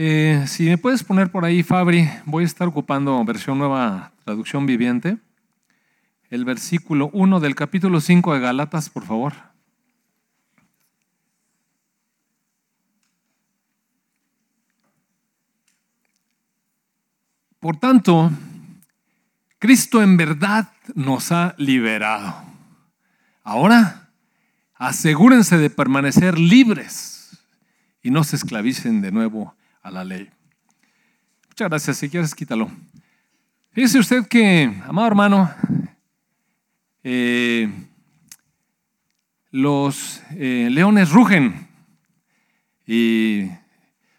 Eh, si me puedes poner por ahí, Fabri, voy a estar ocupando versión nueva, traducción viviente. El versículo 1 del capítulo 5 de Galatas, por favor. Por tanto, Cristo en verdad nos ha liberado. Ahora, asegúrense de permanecer libres y no se esclavicen de nuevo a la ley. Muchas gracias. Si quieres, quítalo. Fíjese usted que, amado hermano, eh, los eh, leones rugen y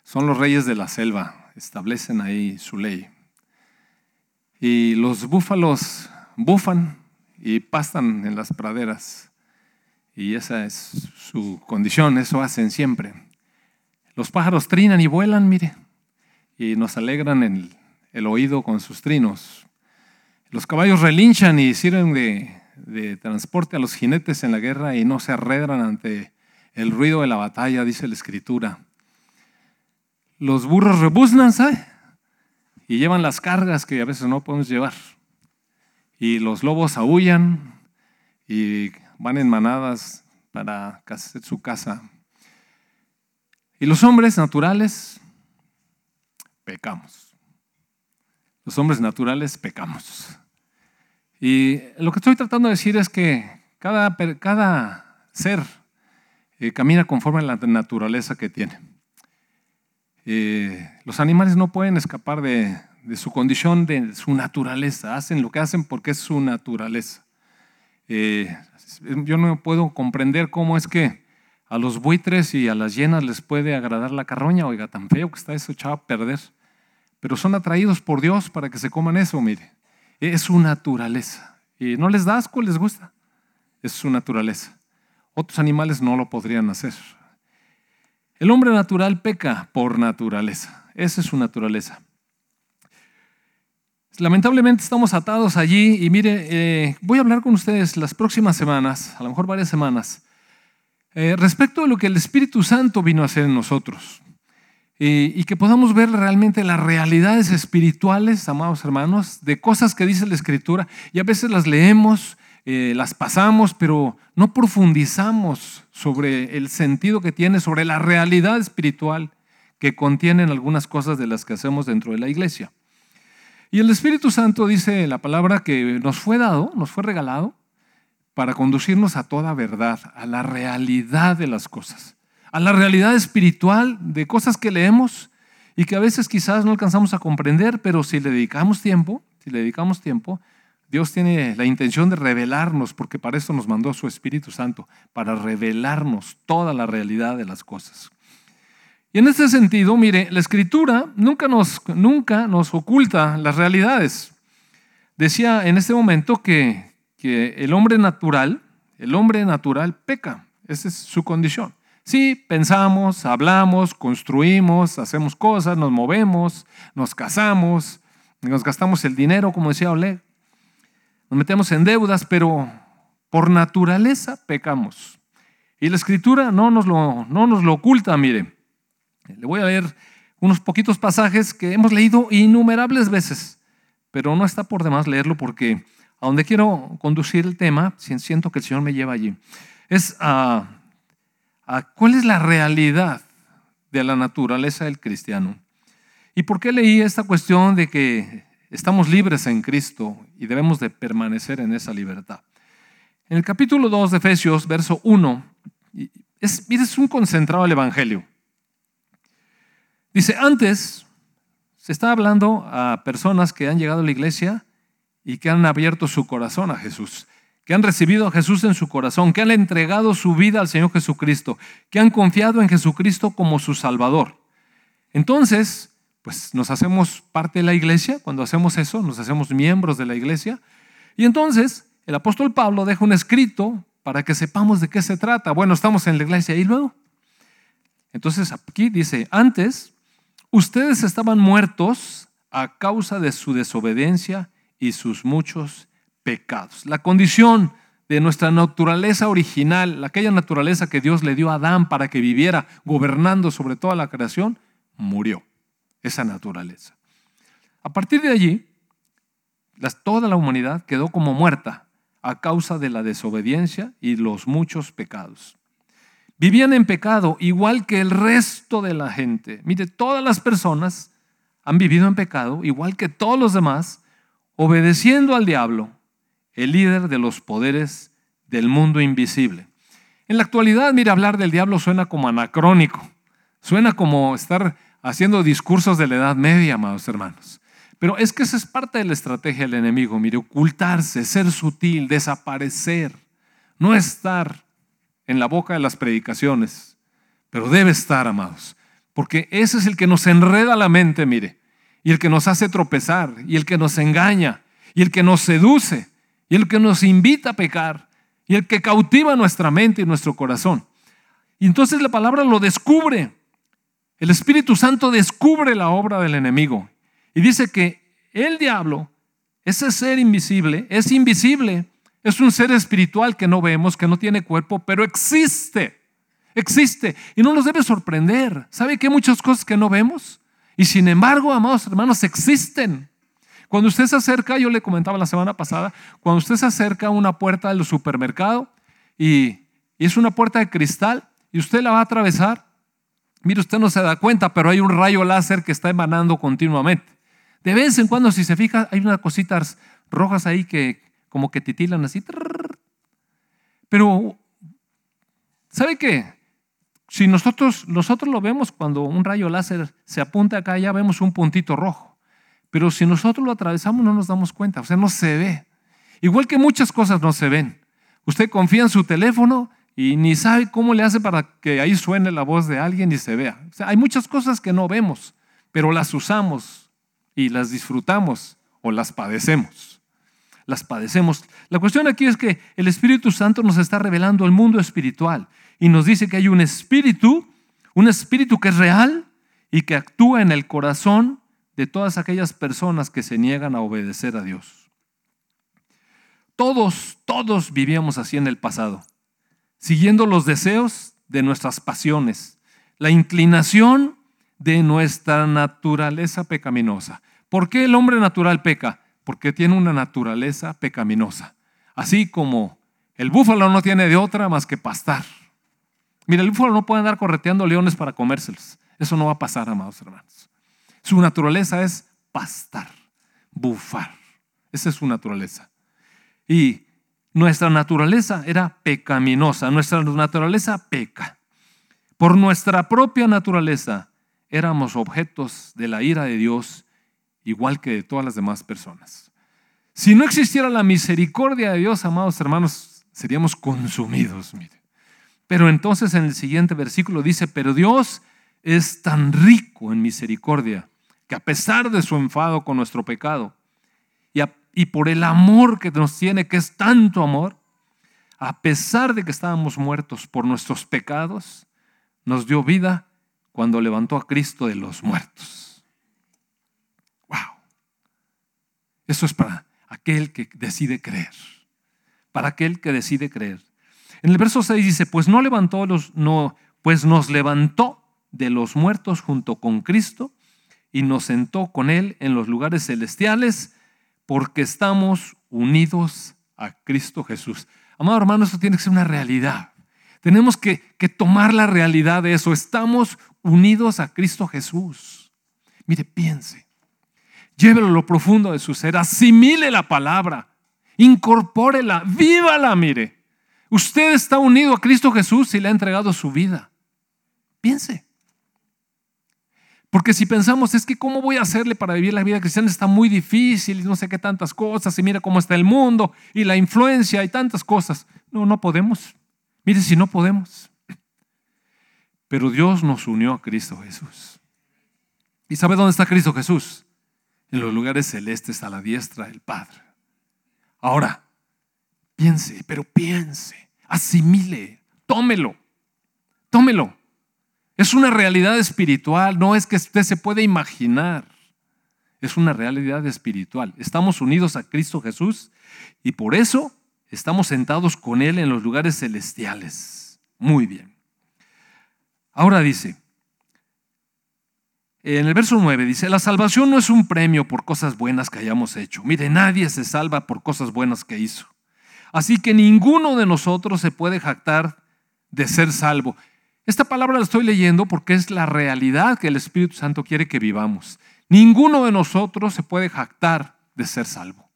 son los reyes de la selva, establecen ahí su ley. Y los búfalos bufan y pastan en las praderas. Y esa es su condición, eso hacen siempre. Los pájaros trinan y vuelan, mire, y nos alegran el, oído con sus trinos. Los caballos relinchan y sirven de, transporte a los jinetes en la guerra y no se arredran ante el ruido de la batalla, dice la escritura. Los burros rebuznan, ¿sabe? y llevan las cargas que a veces no podemos llevar. Y los lobos aullan y van en manadas para su casa. Y los hombres naturales pecamos. Los hombres naturales pecamos. Y lo que estoy tratando de decir es que cada, cada ser eh, camina conforme a la naturaleza que tiene. Eh, los animales no pueden escapar de, su condición, de su naturaleza. Hacen lo que hacen porque es su naturaleza. Eh, yo no puedo comprender cómo es que a los buitres y a las hienas les puede agradar la carroña. Oiga, tan feo que está eso echado a perder. Pero son atraídos por Dios para que se coman eso, mire. Es su naturaleza. Y no les da asco, les gusta. Es su naturaleza. Otros animales no lo podrían hacer. El hombre natural peca por naturaleza. Esa es su naturaleza. Lamentablemente estamos atados allí y mire, eh, voy a hablar con ustedes las próximas semanas, a lo mejor varias semanas, eh, respecto a lo que el Espíritu Santo vino a hacer en nosotros. y que podamos ver realmente las realidades espirituales, amados hermanos, de cosas que dice la Escritura y a veces las leemos eh, las pasamos, pero no profundizamos sobre el sentido que tiene, sobre la realidad espiritual que contienen algunas cosas de las que hacemos dentro de la iglesia. Y el Espíritu Santo dice la palabra que nos fue dado, nos fue regalado, para conducirnos a toda verdad, a la realidad de las cosas, a la realidad espiritual de cosas que leemos y que a veces quizás no alcanzamos a comprender, pero si le dedicamos tiempo, si le dedicamos tiempo, Dios tiene la intención de revelarnos, porque para eso nos mandó su Espíritu Santo, para revelarnos toda la realidad de las cosas. Y en este sentido, mire, la Escritura nunca nos, nunca nos oculta las realidades. Decía en este momento que, que el hombre natural, el hombre natural peca, esa es su condición. Sí, pensamos, hablamos, construimos, hacemos cosas, nos movemos, nos casamos, nos gastamos el dinero, como decía Oleg, nos metemos en deudas, pero por naturaleza pecamos. Y la escritura no nos lo, no nos lo oculta, mire. Le voy a leer unos poquitos pasajes que hemos leído innumerables veces, pero no está por demás leerlo porque a donde quiero conducir el tema, siento que el Señor me lleva allí, es a, cuál es la realidad de la naturaleza del cristiano. ¿Y por qué leí esta cuestión de que Estamos libres en Cristo y debemos de permanecer en esa libertad. En el capítulo 2 de Efesios, verso 1, es, es un concentrado del Evangelio. Dice, antes se está hablando a personas que han llegado a la iglesia y que han abierto su corazón a Jesús, que han recibido a Jesús en su corazón, que han entregado su vida al Señor Jesucristo, que han confiado en Jesucristo como su Salvador. Entonces, pues nos hacemos parte de la iglesia, cuando hacemos eso, nos hacemos miembros de la iglesia. Y entonces el apóstol Pablo deja un escrito para que sepamos de qué se trata. Bueno, estamos en la iglesia y luego. Entonces aquí dice, antes ustedes estaban muertos a causa de su desobediencia y sus muchos pecados. La condición de nuestra naturaleza original, aquella naturaleza que Dios le dio a Adán para que viviera gobernando sobre toda la creación, murió. esa naturaleza. A partir de allí, toda la humanidad quedó como muerta a causa de la desobediencia y los muchos pecados. Vivían en pecado igual que el resto de la gente. Mire, todas las personas han vivido en pecado igual que todos los demás, obedeciendo al diablo, el líder de los poderes del mundo invisible. En la actualidad, mire, hablar del diablo suena como anacrónico, suena como estar haciendo discursos de la Edad Media, amados hermanos. Pero es que esa es parte de la estrategia del enemigo, mire, ocultarse, ser sutil, desaparecer, no estar en la boca de las predicaciones, pero debe estar, amados, porque ese es el que nos enreda la mente, mire, y el que nos hace tropezar, y el que nos engaña, y el que nos seduce, y el que nos invita a pecar, y el que cautiva nuestra mente y nuestro corazón. Y entonces la palabra lo descubre. El Espíritu Santo descubre la obra del enemigo y dice que el diablo, ese ser invisible, es invisible. Es un ser espiritual que no vemos, que no tiene cuerpo, pero existe. Existe. Y no nos debe sorprender. ¿Sabe que hay muchas cosas que no vemos? Y sin embargo, amados hermanos, existen. Cuando usted se acerca, yo le comentaba la semana pasada, cuando usted se acerca a una puerta del supermercado y, es una puerta de cristal y usted la va a atravesar, mire, usted no se da cuenta, pero hay un rayo láser que está emanando continuamente. De vez en cuando, si se fija, hay unas cositas rojas ahí que como que titilan así. Pero, ¿sabe qué? Si nosotros, nosotros lo vemos cuando un rayo láser se apunta acá, ya vemos un puntito rojo. Pero si nosotros lo atravesamos no nos damos cuenta, o sea, no se ve. Igual que muchas cosas no se ven. Usted confía en su teléfono y ni sabe cómo le hace para que ahí suene la voz de alguien y se vea. O sea, hay muchas cosas que no vemos, pero las usamos y las disfrutamos o las padecemos. Las padecemos. La cuestión aquí es que el Espíritu Santo nos está revelando el mundo espiritual y nos dice que hay un espíritu, un espíritu que es real y que actúa en el corazón de todas aquellas personas que se niegan a obedecer a Dios. Todos, todos vivíamos así en el pasado, siguiendo los deseos de nuestras pasiones, la inclinación de nuestra naturaleza pecaminosa. ¿Por qué el hombre natural peca? Porque tiene una naturaleza pecaminosa. Así como el búfalo no tiene de otra más que pastar. Mira, el búfalo no puede andar correteando leones para comérselos. Eso no va a pasar, amados hermanos. Su naturaleza es pastar, bufar. Esa es su naturaleza. Y nuestra naturaleza era pecaminosa. Nuestra naturaleza peca. Por nuestra propia naturaleza éramos objetos de la ira de Dios, igual que de todas las demás personas. Si no existiera la misericordia de Dios, amados hermanos, seríamos consumidos. Mire. Pero entonces en el siguiente versículo dice, pero Dios es tan rico en misericordia que a pesar de su enfado con nuestro pecado y, por el amor que nos tiene, que es tanto amor, a pesar de que estábamos muertos por nuestros pecados, nos dio vida cuando levantó a Cristo de los muertos. ¡Wow! Eso es para aquel que decide creer. Para aquel que decide creer. En el verso 6 dice, pues no levantó los, no, pues nos levantó de los muertos junto con Cristo y nos sentó con Él en los lugares celestiales porque estamos unidos a Cristo Jesús. Amado hermano, esto tiene que ser una realidad. Tenemos que, que tomar la realidad de eso. Estamos unidos a Cristo Jesús. Mire, piense. Llévelo a lo profundo de su ser. Asimile la palabra. Incorpórela. Vívala, mire. Usted está unido a Cristo Jesús y le ha entregado su vida. Piense. Porque si pensamos, es que cómo voy a hacerle para vivir la vida cristiana está muy difícil y no sé qué tantas cosas y mira cómo está el mundo y la influencia y tantas cosas. No, no podemos. Mire si no podemos. Pero Dios nos unió a Cristo Jesús. ¿Y sabe dónde está Cristo Jesús? En los lugares celestes a la diestra del Padre. Ahora, piense, pero piense, asimile, tómelo, tómelo. Es una realidad espiritual, no es que usted se puede imaginar. Es una realidad espiritual. Estamos unidos a Cristo Jesús y por eso estamos sentados con Él en los lugares celestiales. Muy bien. Ahora dice, En el verso 9 dice, la salvación no es un premio por cosas buenas que hayamos hecho. Mire, nadie se salva por cosas buenas que hizo. Así que ninguno de nosotros se puede jactar de ser salvo. Esta palabra la estoy leyendo porque es la realidad que el Espíritu Santo quiere que vivamos. Ninguno de nosotros se puede jactar de ser salvo.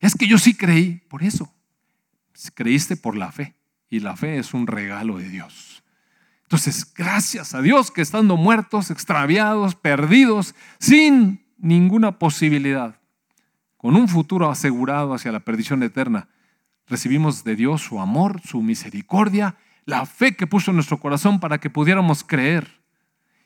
Es que yo sí creí, por eso. Creíste por la fe y la fe es un regalo de Dios. Entonces, gracias a Dios que estando muertos, extraviados, perdidos, sin ninguna posibilidad, con un futuro asegurado hacia la perdición eterna, recibimos de Dios su amor, su misericordia, la fe que puso en nuestro corazón para que pudiéramos creer.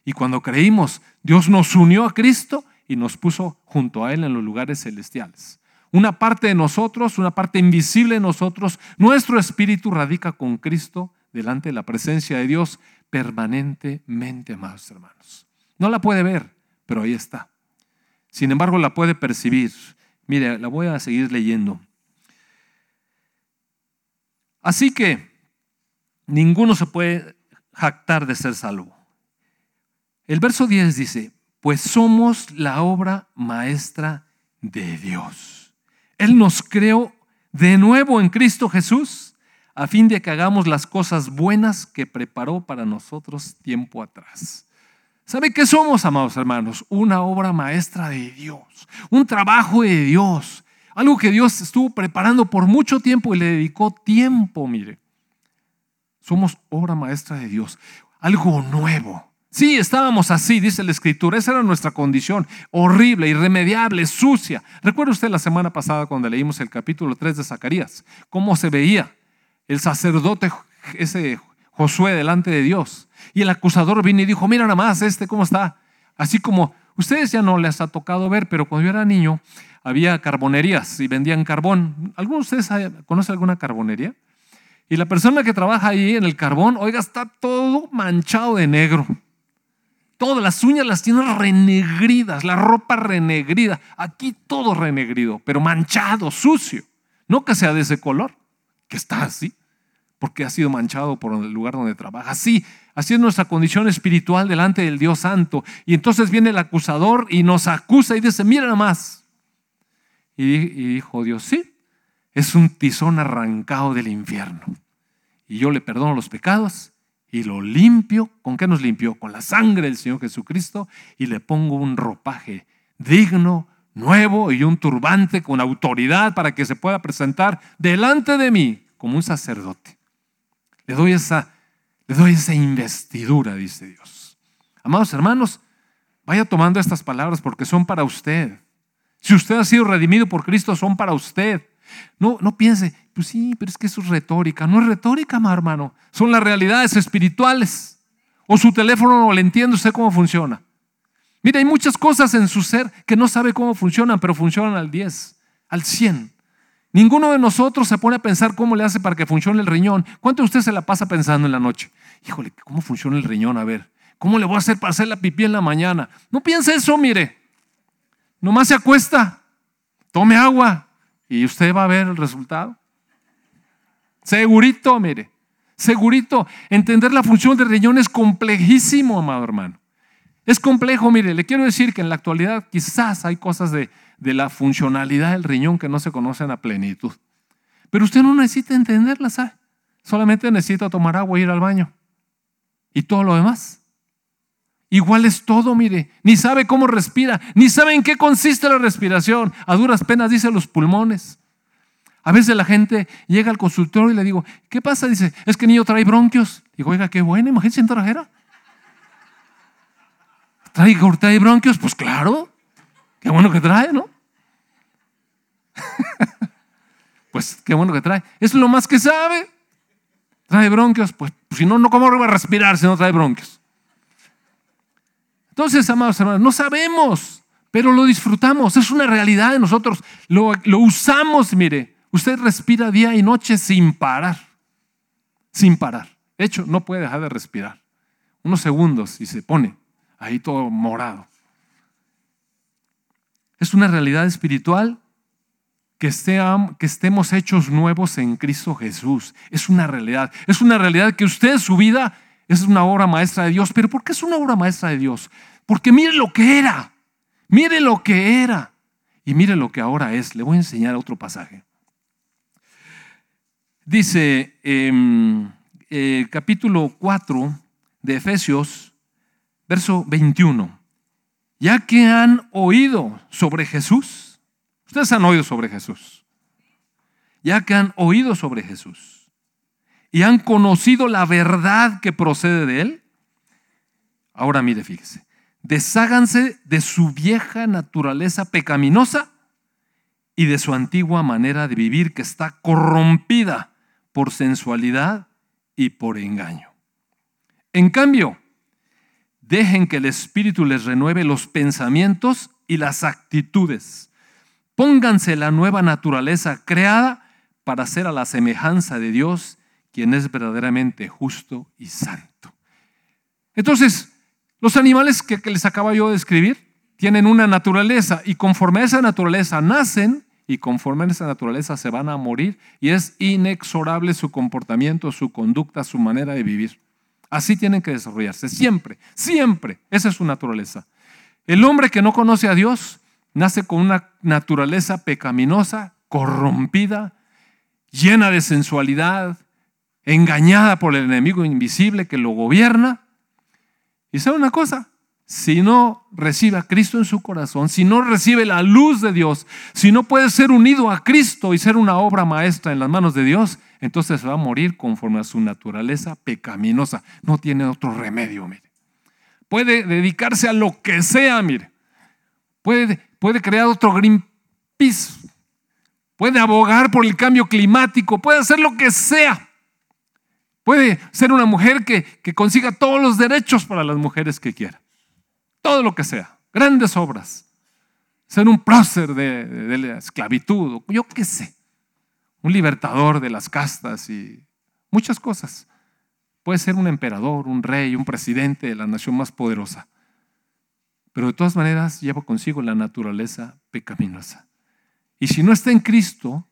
Y cuando creímos, Dios nos unió a Cristo y nos puso junto a Él en los lugares celestiales. Una parte de nosotros, una parte invisible de nosotros, nuestro espíritu radica con Cristo delante de la presencia de Dios permanentemente, amados hermanos. No la puede ver, pero ahí está. Sin embargo, la puede percibir. Mire, la voy a seguir leyendo. Así que ninguno se puede jactar de ser salvo. El verso 10 dice, pues somos la obra maestra de Dios. Él nos creó de nuevo en Cristo Jesús a fin de que hagamos las cosas buenas que preparó para nosotros tiempo atrás. ¿Sabe qué somos, amados hermanos? Una obra maestra de Dios, un trabajo de Dios, algo que Dios estuvo preparando por mucho tiempo y le dedicó tiempo, mire. Somos obra maestra de Dios, algo nuevo. Sí, estábamos así, dice la escritura. Esa era nuestra condición, horrible, irremediable, sucia. ¿Recuerda usted la semana pasada cuando leímos el capítulo 3 de Zacarías? ¿Cómo se veía el sacerdote, ese Josué, delante de Dios? Y el acusador vino y dijo, mira nada más, este, ¿cómo está? Así como ustedes ya no les ha tocado ver, pero cuando yo era niño, había carbonerías y vendían carbón. ¿Alguno de ustedes conoce alguna carbonería? Y la persona que trabaja ahí en el carbón, oiga, está todo manchado de negro. Todas las uñas las tiene renegridas, la ropa renegrida. Aquí todo renegrido, pero manchado, sucio. No que sea de ese color, que está así, porque ha sido manchado por el lugar donde trabaja. Así, así es nuestra condición espiritual delante del Dios Santo. Y entonces viene el acusador y nos acusa y dice, mira nada más, y, dijo Dios, sí, es un tizón arrancado del infierno. Y yo le perdono los pecados y lo limpio. ¿Con qué nos limpió? Con la sangre del Señor Jesucristo y le pongo un ropaje digno, nuevo y un turbante con autoridad para que se pueda presentar delante de mí como un sacerdote. Le doy esa, le doy esa investidura, dice Dios. Amados hermanos, vaya tomando estas palabras porque son para usted. Si usted ha sido redimido por Cristo, son para usted. No, no piense, pues sí, pero es que eso es retórica. No es retórica, mi hermano. Son las realidades espirituales. O su teléfono no le entiende usted cómo funciona. Mire, hay muchas cosas en su ser que no sabe cómo funcionan, pero funcionan al 10, al 100. Ninguno de nosotros se pone a pensar cómo le hace para que funcione el riñón. ¿Cuánto usted se la pasa pensando en la noche? Híjole, ¿cómo funciona el riñón? A ver, ¿cómo le voy a hacer para hacer la pipí en la mañana? No piense eso, mire. Nomás se acuesta, tome agua y usted va a ver el resultado. Segurito, mire, segurito. Entender la función del riñón es complejísimo, amado hermano. Es complejo, mire, le quiero decir que en la actualidad quizás hay cosas de, de la funcionalidad del riñón que no se conocen a plenitud. Pero usted no necesita entenderlas, ¿sabe? Solamente necesita tomar agua y ir al baño. Y todo lo demás Igual es todo, mire, ni sabe cómo respira, ni sabe en qué consiste la respiración. A duras penas dice los pulmones. A veces la gente llega al consultorio y le digo, ¿qué pasa? Dice, es que niño trae bronquios. Digo, oiga, qué bueno, imagínense en trajera. ¿Trae, ¿Trae bronquios? Pues claro, qué bueno que trae, ¿no? pues qué bueno que trae. Es lo más que sabe. Trae bronquios, pues si no, no, ¿cómo va a respirar si no trae bronquios? Entonces, amados hermanos, no sabemos, pero lo disfrutamos. Es una realidad de nosotros. Lo, usamos, mire. Usted respira día y noche sin parar. Sin parar. De hecho, no puede dejar de respirar. Unos segundos y se pone ahí todo morado. Es una realidad espiritual que, que, estemos hechos nuevos en Cristo Jesús. Es una realidad. Es una realidad que usted, su vida, es una obra maestra de Dios. Pero ¿por qué es una obra maestra de Dios? Porque mire lo que era, mire lo que era y mire lo que ahora es. Le voy a enseñar otro pasaje. Dice eh, eh, capítulo 4 de Efesios, verso 21. Ya que han oído sobre Jesús, ustedes han oído sobre Jesús, ya que han oído sobre Jesús y han conocido la verdad que procede de él, ahora mire, fíjese, desháganse de su vieja naturaleza pecaminosa y de su antigua manera de vivir que está corrompida por sensualidad y por engaño. En cambio, dejen que el Espíritu les renueve los pensamientos y las actitudes. Pónganse la nueva naturaleza creada para ser a la semejanza de Dios, quien es verdaderamente justo y santo. Entonces, los animales que, les acabo yo de describir tienen una naturaleza y conforme a esa naturaleza nacen y conforme a esa naturaleza se van a morir y es inexorable su comportamiento, su conducta, su manera de vivir. Así tienen que desarrollarse, siempre, siempre. Esa es su naturaleza. El hombre que no conoce a Dios nace con una naturaleza pecaminosa, corrompida, llena de sensualidad, engañada por el enemigo invisible que lo gobierna. Y sabe una cosa, si no recibe a Cristo en su corazón, si no recibe la luz de Dios, si no puede ser unido a Cristo y ser una obra maestra en las manos de Dios, entonces va a morir conforme a su naturaleza pecaminosa. No tiene otro remedio, mire. Puede dedicarse a lo que sea, mire. Puede, puede crear otro Greenpeace. Puede abogar por el cambio climático. Puede hacer lo que sea. Puede ser una mujer que, que consiga todos los derechos para las mujeres que quiera todo lo que sea, grandes obras, ser un prócer de, la esclavitud, yo qué sé, un libertador de las castas y muchas cosas. Puede ser un emperador, un rey, un presidente de la nación más poderosa. Pero de todas maneras lleva consigo la naturaleza pecaminosa. Y si no está en Cristo,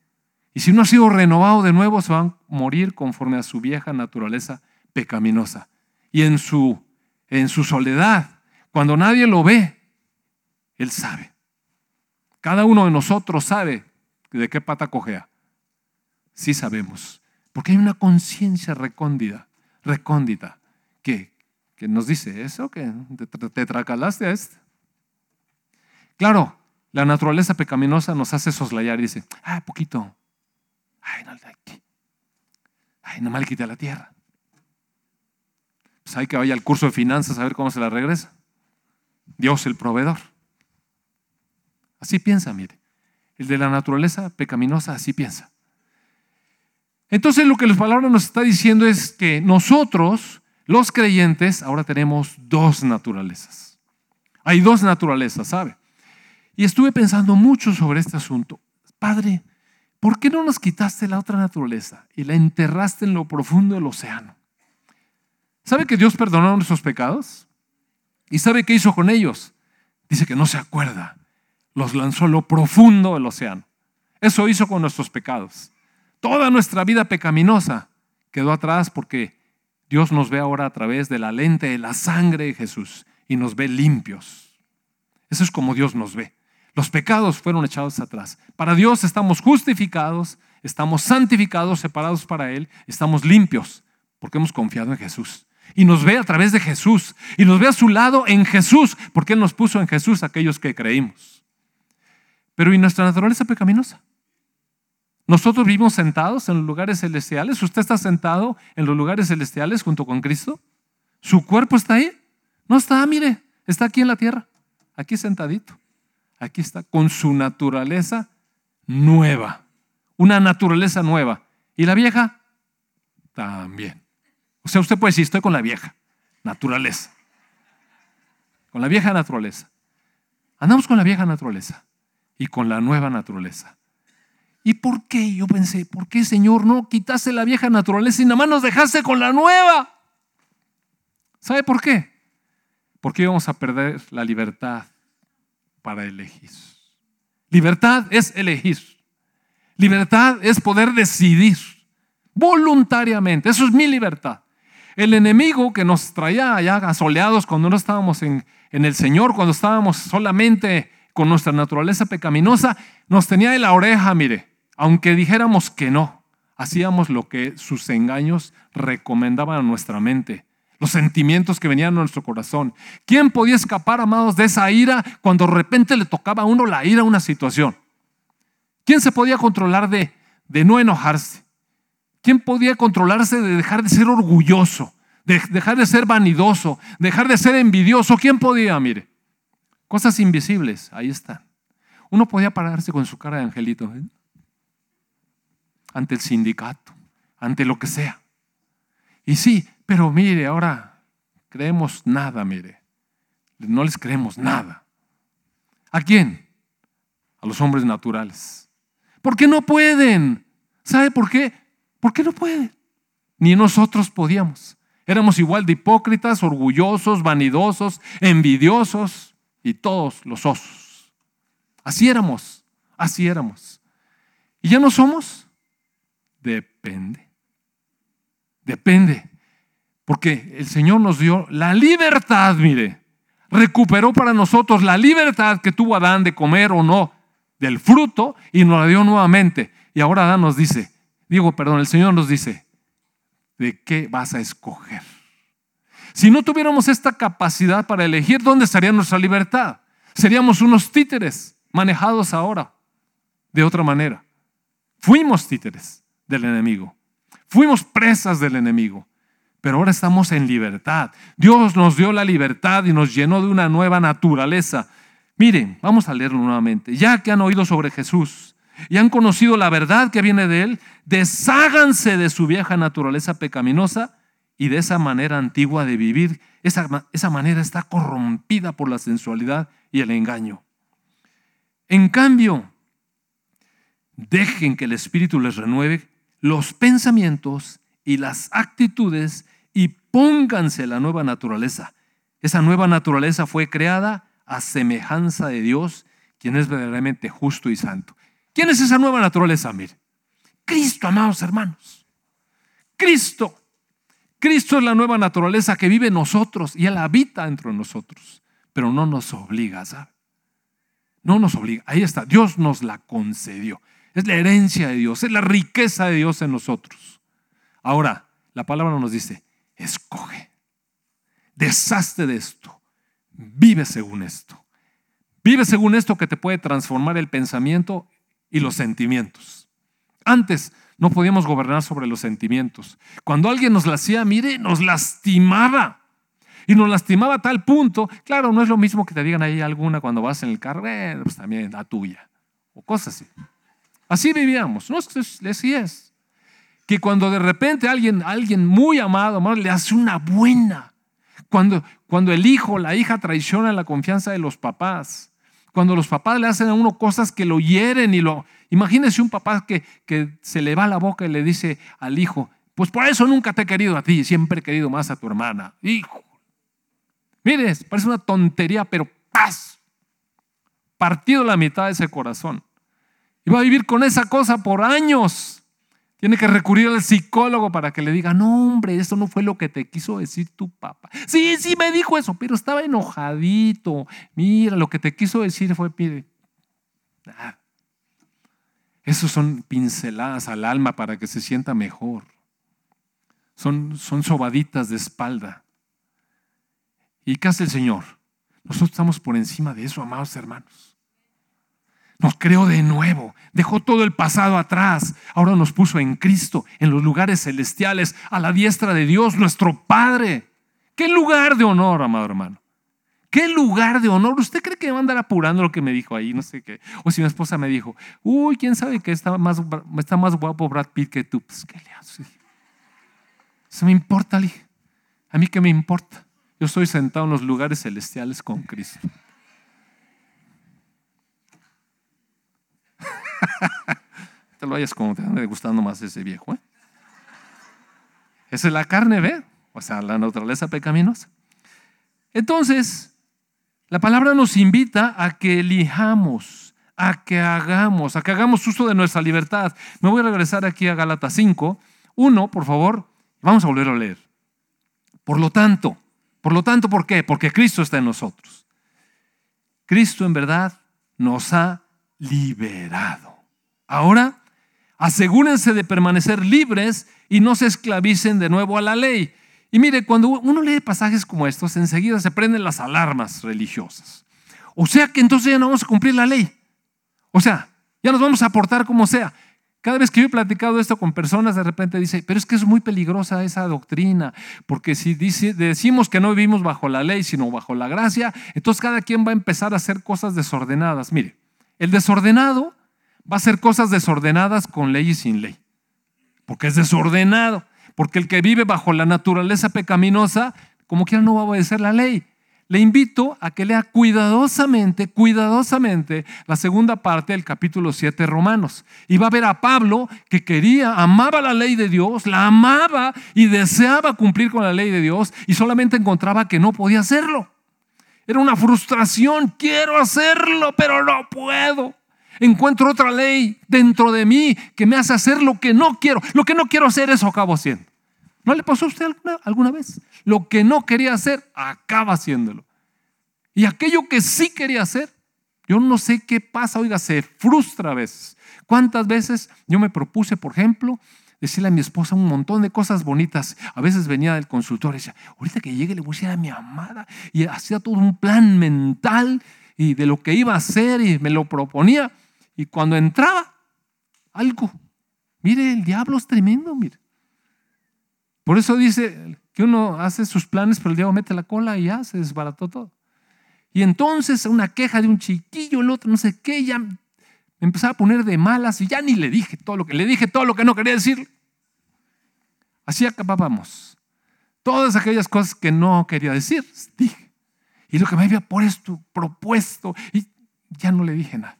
y si no ha sido renovado de nuevo, se va a morir conforme a su vieja naturaleza pecaminosa. Y en su, en su soledad, cuando nadie lo ve, Él sabe. Cada uno de nosotros sabe de qué pata cojea. Sí sabemos. Porque hay una conciencia recóndita, recóndita que, que, nos dice eso, que te, te tracalaste a este. Claro, la naturaleza pecaminosa nos hace soslayar y dice, ah, poquito. Ay, no, ay, no mal quite la tierra. Pues hay que vaya al curso de finanzas a ver cómo se la regresa. Dios el proveedor. Así piensa, mire. El de la naturaleza pecaminosa así piensa. Entonces lo que la palabra nos está diciendo es que nosotros, los creyentes, ahora tenemos dos naturalezas. Hay dos naturalezas, ¿sabe? Y estuve pensando mucho sobre este asunto. Padre, ¿por qué no nos quitaste la otra naturaleza y la enterraste en lo profundo del océano? ¿Sabe que Dios perdonó nuestros pecados? ¿Y sabe qué hizo con ellos? Dice que no se acuerda. Los lanzó a lo profundo del océano. Eso hizo con nuestros pecados. Toda nuestra vida pecaminosa quedó atrás porque Dios nos ve ahora a través de la lente de la sangre de Jesús y nos ve limpios. Eso es como Dios nos ve. Los pecados fueron echados atrás. Para Dios estamos justificados, estamos santificados, separados para Él, estamos limpios porque hemos confiado en Jesús y nos ve a través de Jesús y nos ve a su lado en Jesús, porque Él nos puso en Jesús aquellos que creímos. Pero ¿y nuestra naturaleza pecaminosa? Nosotros vivimos sentados en los lugares celestiales. ¿Usted está sentado en los lugares celestiales junto con Cristo? ¿Su cuerpo está ahí? No está, mire, está aquí en la tierra, aquí sentadito. Aquí está con su naturaleza nueva, una naturaleza nueva. ¿Y la vieja? También. O sea, usted puede decir, estoy con la vieja naturaleza. Con la vieja naturaleza. Andamos con la vieja naturaleza y con la nueva naturaleza. ¿Y por qué? Yo pensé, ¿por qué, Señor, no quitaste la vieja naturaleza y nada más nos dejaste con la nueva? ¿Sabe por qué? Porque íbamos a perder la libertad para elegir. Libertad es elegir. Libertad es poder decidir voluntariamente. Eso es mi libertad. El enemigo que nos traía allá asoleados cuando no estábamos en, en el Señor, cuando estábamos solamente con nuestra naturaleza pecaminosa, nos tenía de la oreja, mire, aunque dijéramos que no, hacíamos lo que sus engaños recomendaban a nuestra mente, los sentimientos que venían a nuestro corazón. ¿Quién podía escapar, amados, de esa ira cuando de repente le tocaba a uno la ira a una situación? ¿Quién se podía controlar de, de no enojarse? ¿Quién podía controlarse de dejar de ser orgulloso, de dejar de ser vanidoso, dejar de ser envidioso? ¿Quién podía? Mire, cosas invisibles, ahí están. Uno podía pararse con su cara de angelito ¿eh? ante el sindicato, ante lo que sea. Y sí, pero mire, ahora creemos nada, mire. No les creemos nada. ¿A quién? A los hombres naturales. Porque no pueden. ¿Sabe por qué? Porque no pueden. Ni nosotros podíamos. Éramos igual de hipócritas, orgullosos, vanidosos, envidiosos y todos los osos. Así éramos, así éramos. ¿Y ya no somos? Depende. Depende. Porque el Señor nos dio la libertad, mire. Recuperó para nosotros la libertad que tuvo Adán de comer o no del fruto y nos la dio nuevamente. Y ahora Adán nos dice, digo, perdón, el Señor nos dice, ¿de qué vas a escoger? Si no tuviéramos esta capacidad para elegir, ¿dónde estaría nuestra libertad? Seríamos unos títeres manejados ahora de otra manera. Fuimos títeres del enemigo. Fuimos presas del enemigo pero ahora estamos en libertad. Dios nos dio la libertad y nos llenó de una nueva naturaleza. Miren, vamos a leerlo nuevamente. Ya que han oído sobre Jesús y han conocido la verdad que viene de Él, desháganse de su vieja naturaleza pecaminosa y de esa manera antigua de vivir. Esa, esa manera está corrompida por la sensualidad y el engaño. En cambio, dejen que el Espíritu les renueve los pensamientos y las actitudes pónganse la nueva naturaleza. Esa nueva naturaleza fue creada a semejanza de Dios, quien es verdaderamente justo y santo. ¿Quién es esa nueva naturaleza? Mire, Cristo, amados hermanos. Cristo. Cristo es la nueva naturaleza que vive en nosotros y Él habita dentro de nosotros, pero no nos obliga, ¿sabe? No nos obliga. Ahí está, Dios nos la concedió. Es la herencia de Dios, es la riqueza de Dios en nosotros. Ahora, la palabra nos dice, escoge. Deshazte de esto. Vive según esto. Vive según esto que te puede transformar el pensamiento y los sentimientos. Antes no podíamos gobernar sobre los sentimientos. Cuando alguien nos la hacía, mire, nos lastimaba. Y nos lastimaba a tal punto, claro, no es lo mismo que te digan ahí alguna cuando vas en el carro, pues también la tuya, o cosas así. Así vivíamos, no así es que cuando de repente alguien, alguien muy amado, amado, le hace una buena, cuando, cuando el hijo, la hija traiciona la confianza de los papás, cuando los papás le hacen a uno cosas que lo hieren y lo... Imagínese un papá que, que se le va la boca y le dice al hijo, pues por eso nunca te he querido a ti, siempre he querido más a tu hermana. Hijo. Mire, parece una tontería, pero paz. Partido la mitad de ese corazón. Y va a vivir con esa cosa por años. Tiene que recurrir al psicólogo para que le diga, no hombre, eso no fue lo que te quiso decir tu papá. Sí, sí me dijo eso, pero estaba enojadito. Mira, lo que te quiso decir fue, pide. Ah. Esos son pinceladas al alma para que se sienta mejor. Son, son sobaditas de espalda. ¿Y qué hace el Señor? Nosotros estamos por encima de eso, amados hermanos. Nos creó de nuevo, dejó todo el pasado atrás, ahora nos puso en Cristo, en los lugares celestiales, a la diestra de Dios, nuestro Padre. ¿Qué lugar de honor, amado hermano? ¿Qué lugar de honor? ¿Usted cree que va a andar apurando lo que me dijo ahí? No sé qué. O si mi esposa me dijo, uy, ¿quién sabe que está más, guapo Brad Pitt que tú? Pues, ¿qué le hace? Eso me importa, A mí qué me importa. Yo estoy sentado en los lugares celestiales con Cristo. te lo vayas como te ande gustando más ese viejo. ¿eh? Esa es la carne, ¿ve? O sea, la naturaleza pecaminosa. Entonces, la palabra nos invita a que elijamos, a que hagamos, a que hagamos uso de nuestra libertad. Me voy a regresar aquí a Gálatas 5. Uno, por favor, vamos a volver a leer. Por lo tanto, Por lo tanto, ¿por qué? Porque Cristo está en nosotros. Cristo en verdad nos ha liberado. Ahora, asegúrense de permanecer libres y no se esclavicen de nuevo a la ley. Y mire, cuando uno lee pasajes como estos, enseguida se prenden las alarmas religiosas. O sea que entonces ya no vamos a cumplir la ley. O sea, ya nos vamos a aportar como sea. Cada vez que yo he platicado esto con personas, de repente dice, pero es que es muy peligrosa esa doctrina, porque si decimos que no vivimos bajo la ley, sino bajo la gracia, entonces cada quien va a empezar a hacer cosas desordenadas. Mire, el desordenado va a hacer cosas desordenadas con ley y sin ley, porque es desordenado, porque el que vive bajo la naturaleza pecaminosa, como quiera no va a obedecer la ley le invito a que lea cuidadosamente, cuidadosamente la segunda parte del capítulo 7 de Romanos. Y va a ver a Pablo que quería, amaba la ley de Dios, la amaba y deseaba cumplir con la ley de Dios y solamente encontraba que no podía hacerlo. Era una frustración, quiero hacerlo, pero no puedo. Encuentro otra ley dentro de mí que me hace hacer lo que no quiero. Lo que no quiero hacer, eso acabo haciendo. ¿No le pasó a usted alguna, vez? Lo que no quería hacer, acaba haciéndolo. Y aquello que sí quería hacer, yo no sé qué pasa, oiga, se frustra a veces. ¿Cuántas veces yo me propuse, por ejemplo, decirle a mi esposa un montón de cosas bonitas? A veces venía del consultorio y decía, ahorita que llegue le voy a decir a mi amada. Y hacía todo un plan mental y de lo que iba a hacer y me lo proponía. Y cuando entraba, algo. Mire, el diablo es tremendo, mire. Por eso dice que uno hace sus planes, pero el diablo mete la cola y ya se desbarató todo. Y entonces una queja de un chiquillo, el otro no sé qué, ya empezaba a poner de malas y ya ni le dije todo lo que le dije, todo lo que no quería decir. Así acabábamos. Todas aquellas cosas que no quería decir, dije. Y lo que me había puesto, propuesto, y ya no le dije nada.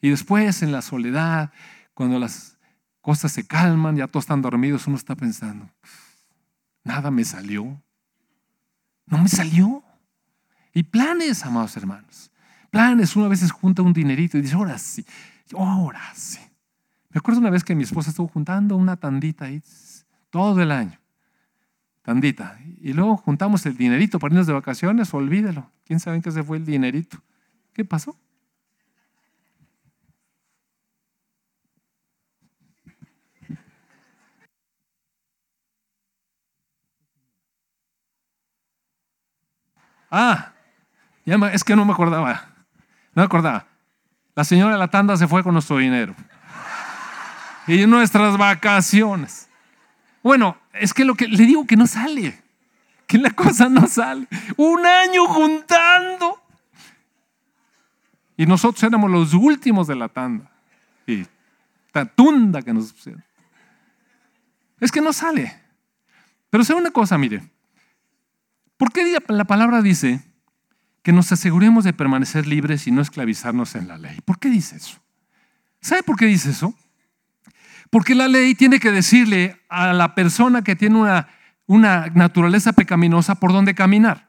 Y después en la soledad, cuando las cosas se calman, ya todos están dormidos, uno está pensando, Nada me salió. No me salió. Y planes, amados hermanos. Planes, uno a veces junta un dinerito y dice, ahora sí, ahora sí. Me acuerdo una vez que mi esposa estuvo juntando una tandita ahí todo el año. Tandita. Y luego juntamos el dinerito para irnos de vacaciones, olvídelo. ¿Quién sabe en qué se fue el dinerito? ¿Qué pasó? Ah, es que no me acordaba. No acordaba. La señora de la tanda se fue con nuestro dinero. Y nuestras vacaciones. Bueno, es que lo que le digo que no sale. Que la cosa no sale. Un año juntando. Y nosotros éramos los últimos de la tanda. Y tunda que nos pusieron. Es que no sale. Pero sé una cosa, mire. ¿Por qué la palabra dice que nos aseguremos de permanecer libres y no esclavizarnos en la ley? ¿Por qué dice eso? ¿Sabe por qué dice eso? Porque la ley tiene que decirle a la persona que tiene una, una naturaleza pecaminosa por dónde caminar.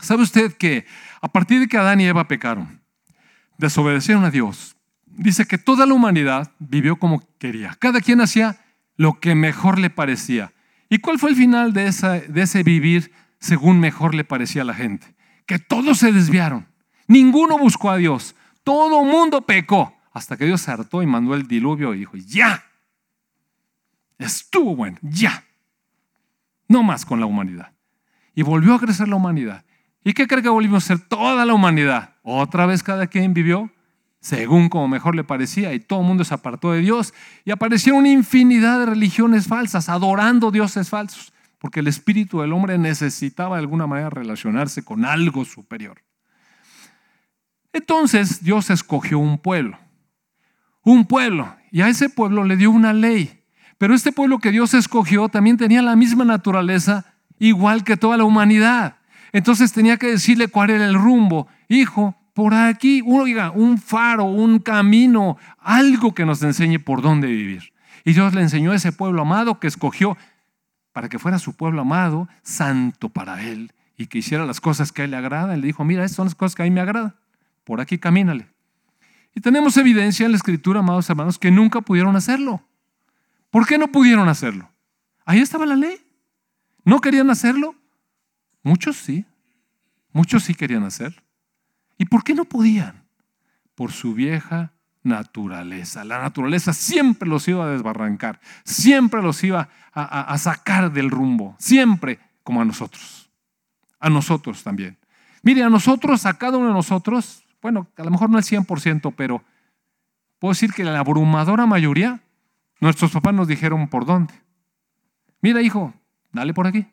¿Sabe usted que a partir de que Adán y Eva pecaron, desobedecieron a Dios, dice que toda la humanidad vivió como quería. Cada quien hacía lo que mejor le parecía. ¿Y cuál fue el final de, de ese vivir según mejor le parecía a la gente. Que todos se desviaron. Ninguno buscó a Dios. Todo mundo pecó. Hasta que Dios se hartó y mandó el diluvio y dijo, ya. Estuvo bueno, ya. No más con la humanidad. Y volvió a crecer la humanidad. ¿Y qué cree que volvimos a ser toda la humanidad? Otra vez cada quien vivió según como mejor le parecía y todo el mundo se apartó de Dios y aparecieron una infinidad de religiones falsas, adorando dioses falsos porque el espíritu del hombre necesitaba de alguna manera relacionarse con algo superior. Entonces Dios escogió un pueblo, un pueblo, y a ese pueblo le dio una ley. Pero este pueblo que Dios escogió también tenía la misma naturaleza, igual que toda la humanidad. Entonces tenía que decirle cuál era el rumbo. Hijo, por aquí, oiga, un faro, un camino, algo que nos enseñe por dónde vivir. Y Dios le enseñó a ese pueblo amado que escogió para que fuera su pueblo amado, santo para él, y que hiciera las cosas que a él le agradan. Le dijo, mira, estas son las cosas que a mí me agradan, por aquí camínale. Y tenemos evidencia en la escritura, amados hermanos, que nunca pudieron hacerlo. ¿Por qué no pudieron hacerlo? Ahí estaba la ley. ¿No querían hacerlo? Muchos sí, muchos sí querían hacer. ¿Y por qué no podían? Por su vieja naturaleza. La naturaleza siempre los iba a desbarrancar, siempre los iba a, sacar del rumbo, siempre como a nosotros, a nosotros también. Mire, a nosotros, a cada uno de nosotros, bueno, a lo mejor no el 100%, pero puedo decir que la abrumadora mayoría, nuestros papás nos dijeron por dónde. Mira, hijo, dale por aquí.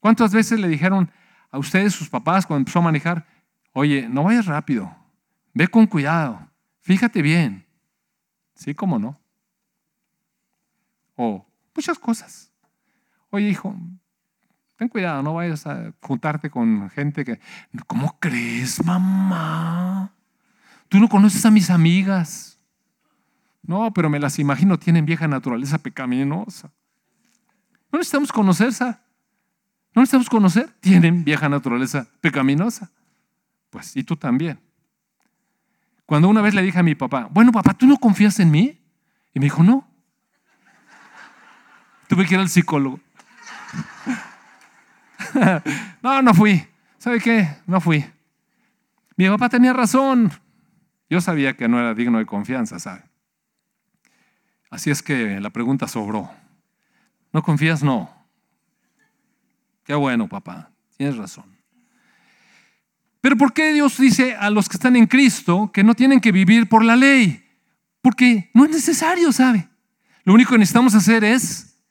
¿Cuántas veces le dijeron a ustedes, sus papás, cuando empezó a manejar, oye, no vayas rápido, ve con cuidado, Fíjate bien. Sí, cómo no. O muchas cosas. Oye, hijo, ten cuidado, no vayas a juntarte con gente que... ¿Cómo crees, mamá? Tú no conoces a mis amigas. No, pero me las imagino, tienen vieja naturaleza pecaminosa. No necesitamos conocerla. No necesitamos conocer, tienen vieja naturaleza pecaminosa. Pues, y tú también. Cuando una vez le dije a mi papá, bueno, papá, ¿tú no confías en mí? Y me dijo, no. Tuve que ir al psicólogo. no, no fui. ¿Sabe qué? No fui. Mi papá tenía razón. Yo sabía que no era digno de confianza, ¿sabe? Así es que la pregunta sobró. ¿No confías? No. Qué bueno, papá. Tienes razón. Pero ¿por qué Dios dice a los que están en Cristo que no tienen que vivir por la ley? Porque no es necesario, ¿sabe? Lo único que necesitamos hacer es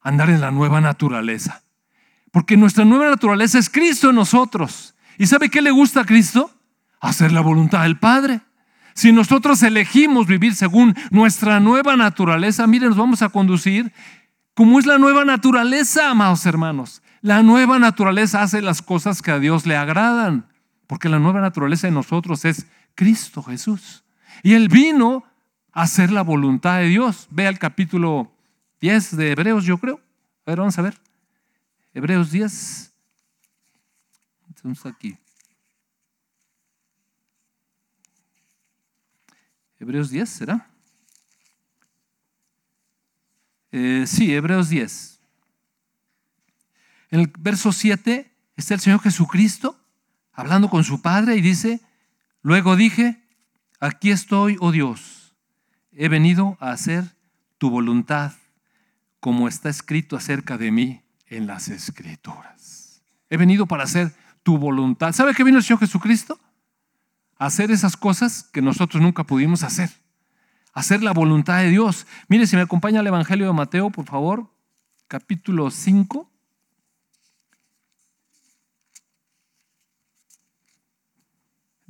andar en la nueva naturaleza. Porque nuestra nueva naturaleza es Cristo en nosotros. ¿Y sabe qué le gusta a Cristo? Hacer la voluntad del Padre. Si nosotros elegimos vivir según nuestra nueva naturaleza, miren, nos vamos a conducir como es la nueva naturaleza, amados hermanos. La nueva naturaleza hace las cosas que a Dios le agradan porque la nueva naturaleza de nosotros es Cristo Jesús. Y Él vino a hacer la voluntad de Dios. Ve al capítulo 10 de Hebreos, yo creo. A ver, vamos a ver. Hebreos 10. Estamos aquí. Hebreos 10, ¿será? Eh, sí, Hebreos 10. En el verso 7 está el Señor Jesucristo hablando con su padre y dice, luego dije, aquí estoy, oh Dios, he venido a hacer tu voluntad como está escrito acerca de mí en las escrituras. He venido para hacer tu voluntad. ¿Sabe qué vino el Señor Jesucristo? A hacer esas cosas que nosotros nunca pudimos hacer. Hacer la voluntad de Dios. Mire, si me acompaña el Evangelio de Mateo, por favor, capítulo 5.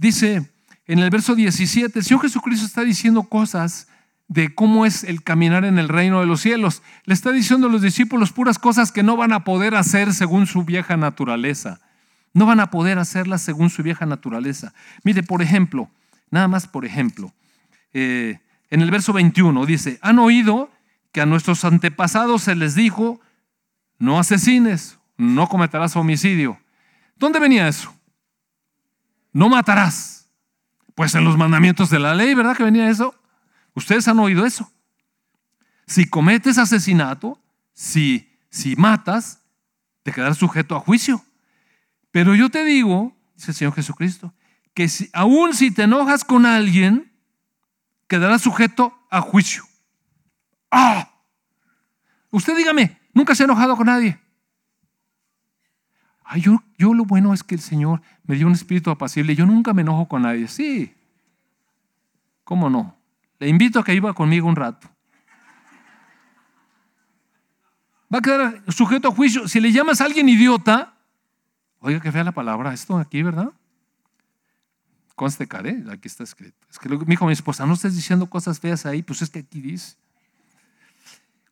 Dice en el verso 17, el Señor Jesucristo está diciendo cosas de cómo es el caminar en el reino de los cielos. Le está diciendo a los discípulos puras cosas que no van a poder hacer según su vieja naturaleza. No van a poder hacerlas según su vieja naturaleza. Mire, por ejemplo, nada más por ejemplo, eh, en el verso 21 dice, han oído que a nuestros antepasados se les dijo, no asesines, no cometerás homicidio. ¿Dónde venía eso? No matarás. Pues en los mandamientos de la ley, ¿verdad que venía eso? Ustedes han oído eso. Si cometes asesinato, si, si matas, te quedarás sujeto a juicio. Pero yo te digo, dice el Señor Jesucristo, que si, aún si te enojas con alguien, quedarás sujeto a juicio. ¡Ah! Usted dígame, nunca se ha enojado con nadie yo, yo lo bueno es que el Señor me dio un espíritu apacible. Yo nunca me enojo con nadie. Sí. ¿Cómo no? Le invito a que iba conmigo un rato. Va a quedar sujeto a juicio. Si le llamas a alguien idiota, oiga que fea la palabra, esto aquí, ¿verdad? Conste care, aquí está escrito. Es que me dijo mi esposa, no estés diciendo cosas feas ahí, pues es que aquí dice.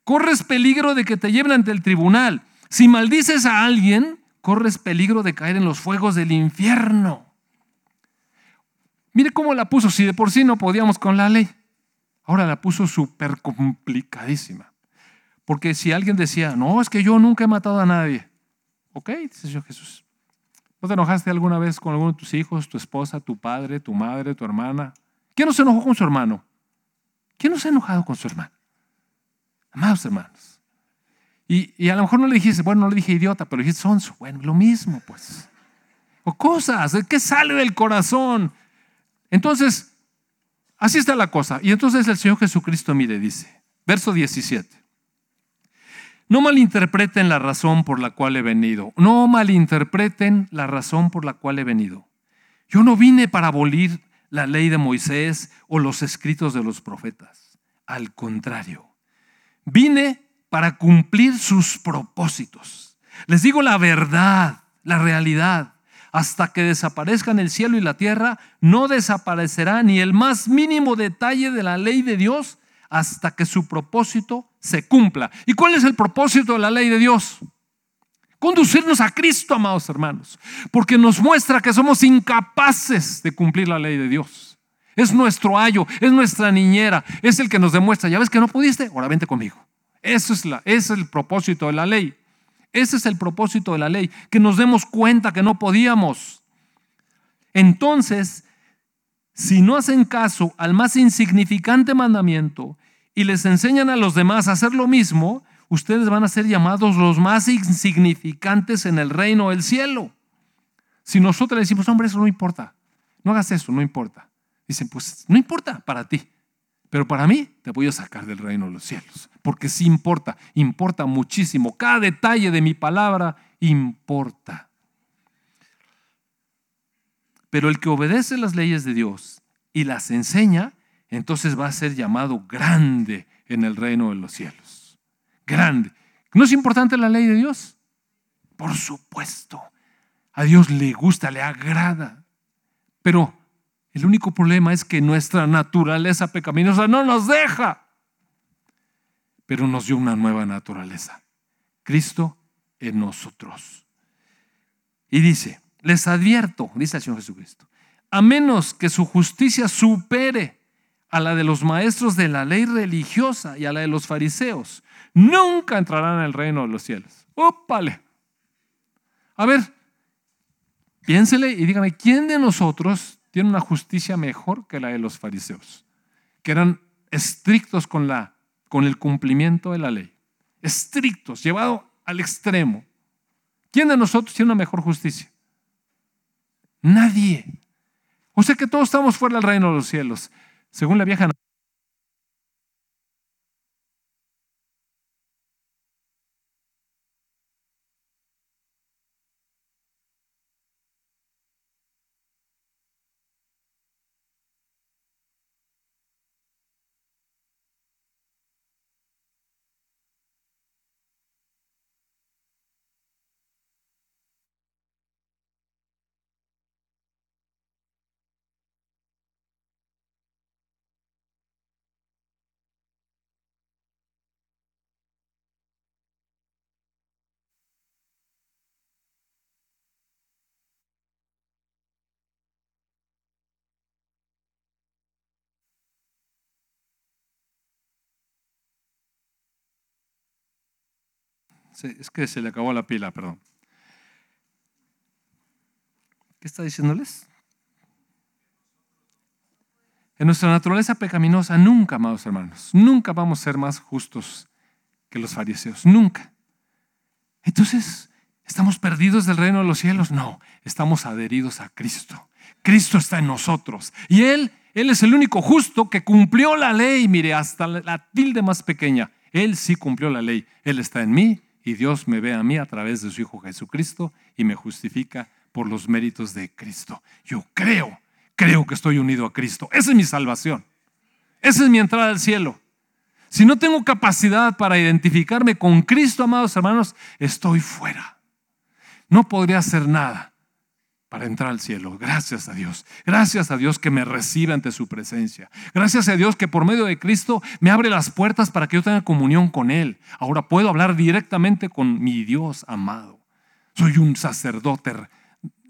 Corres peligro de que te lleven ante el tribunal. Si maldices a alguien, corres peligro de caer en los fuegos del infierno. Mire cómo la puso, si de por sí no podíamos con la ley. Ahora la puso súper complicadísima. Porque si alguien decía, no, es que yo nunca he matado a nadie. Ok, dice Señor Jesús. ¿No te enojaste alguna vez con alguno de tus hijos, tu esposa, tu padre, tu madre, tu hermana? ¿Quién no se enojó con su hermano? ¿Quién no se ha enojado con su hermano? Amados hermanos. Y, a lo mejor no le dijiste, bueno, no le dije idiota, pero le dijiste sonso. Bueno, lo mismo, pues. O cosas, ¿qué sale del corazón? Entonces, así está la cosa. Y entonces el Señor Jesucristo, mire, dice, verso 17. No malinterpreten la razón por la cual he venido. No malinterpreten la razón por la cual he venido. Yo no vine para abolir la ley de Moisés o los escritos de los profetas. Al contrario, vine para cumplir sus propósitos. Les digo la verdad, la realidad. Hasta que desaparezcan el cielo y la tierra, no desaparecerá ni el más mínimo detalle de la ley de Dios hasta que su propósito se cumpla. ¿Y cuál es el propósito de la ley de Dios? Conducirnos a Cristo, amados hermanos, porque nos muestra que somos incapaces de cumplir la ley de Dios. Es nuestro ayo, es nuestra niñera, es el que nos demuestra, ya ves que no pudiste, ahora vente conmigo. Eso es, la, ese es el propósito de la ley. Ese es el propósito de la ley, que nos demos cuenta que no podíamos. Entonces, si no hacen caso al más insignificante mandamiento y les enseñan a los demás a hacer lo mismo, ustedes van a ser llamados los más insignificantes en el reino del cielo. Si nosotros le decimos, hombre, eso no importa, no hagas eso, no importa. Dicen, pues no importa para ti. Pero para mí te voy a sacar del reino de los cielos, porque sí importa, importa muchísimo. Cada detalle de mi palabra importa. Pero el que obedece las leyes de Dios y las enseña, entonces va a ser llamado grande en el reino de los cielos. Grande. ¿No es importante la ley de Dios? Por supuesto. A Dios le gusta, le agrada. Pero el único problema es que nuestra naturaleza pecaminosa no nos deja, pero nos dio una nueva naturaleza. Cristo en nosotros. Y dice, les advierto, dice el Señor Jesucristo, a menos que su justicia supere a la de los maestros de la ley religiosa y a la de los fariseos, nunca entrarán en el reino de los cielos. ¡Ópale! A ver, piénsele y dígame, ¿quién de nosotros tiene una justicia mejor que la de los fariseos, que eran estrictos con, la, con el cumplimiento de la ley. Estrictos, llevado al extremo. ¿Quién de nosotros tiene una mejor justicia? Nadie. O sea que todos estamos fuera del reino de los cielos. Según la vieja es que se le acabó la pila, perdón. ¿Qué está diciéndoles? En nuestra naturaleza pecaminosa nunca, amados hermanos, nunca vamos a ser más justos que los fariseos, nunca. Entonces, ¿estamos perdidos del reino de los cielos? No, estamos adheridos a Cristo. Cristo está en nosotros y Él, Él es el único justo que cumplió la ley, mire, hasta la tilde más pequeña. Él sí cumplió la ley. Él está en mí y Dios me ve a mí a través de su Hijo Jesucristo y me justifica por los méritos de Cristo. Yo creo, creo que estoy unido a Cristo. Esa es mi salvación. Esa es mi entrada al cielo. Si no tengo capacidad para identificarme con Cristo, amados hermanos, estoy fuera. No podría hacer nada para entrar al cielo. Gracias a Dios. Gracias a Dios que me recibe ante su presencia. Gracias a Dios que por medio de Cristo me abre las puertas para que yo tenga comunión con Él. Ahora puedo hablar directamente con mi Dios amado. Soy un sacerdote,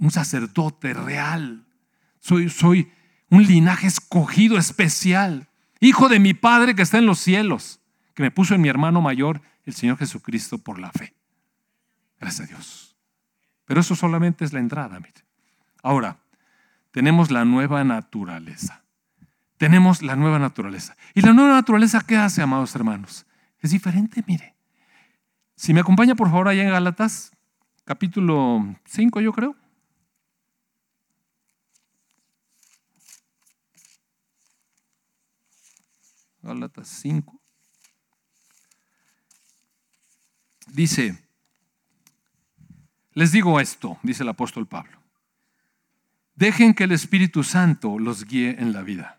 un sacerdote real. Soy, soy un linaje escogido especial. Hijo de mi Padre que está en los cielos, que me puso en mi hermano mayor, el Señor Jesucristo, por la fe. Gracias a Dios. Pero eso solamente es la entrada. Ahora, tenemos la nueva naturaleza. Tenemos la nueva naturaleza. ¿Y la nueva naturaleza qué hace, amados hermanos? Es diferente, mire. Si me acompaña por favor allá en Gálatas, capítulo 5 yo creo. Gálatas 5. Dice, les digo esto, dice el apóstol Pablo, dejen que el Espíritu Santo los guíe en la vida.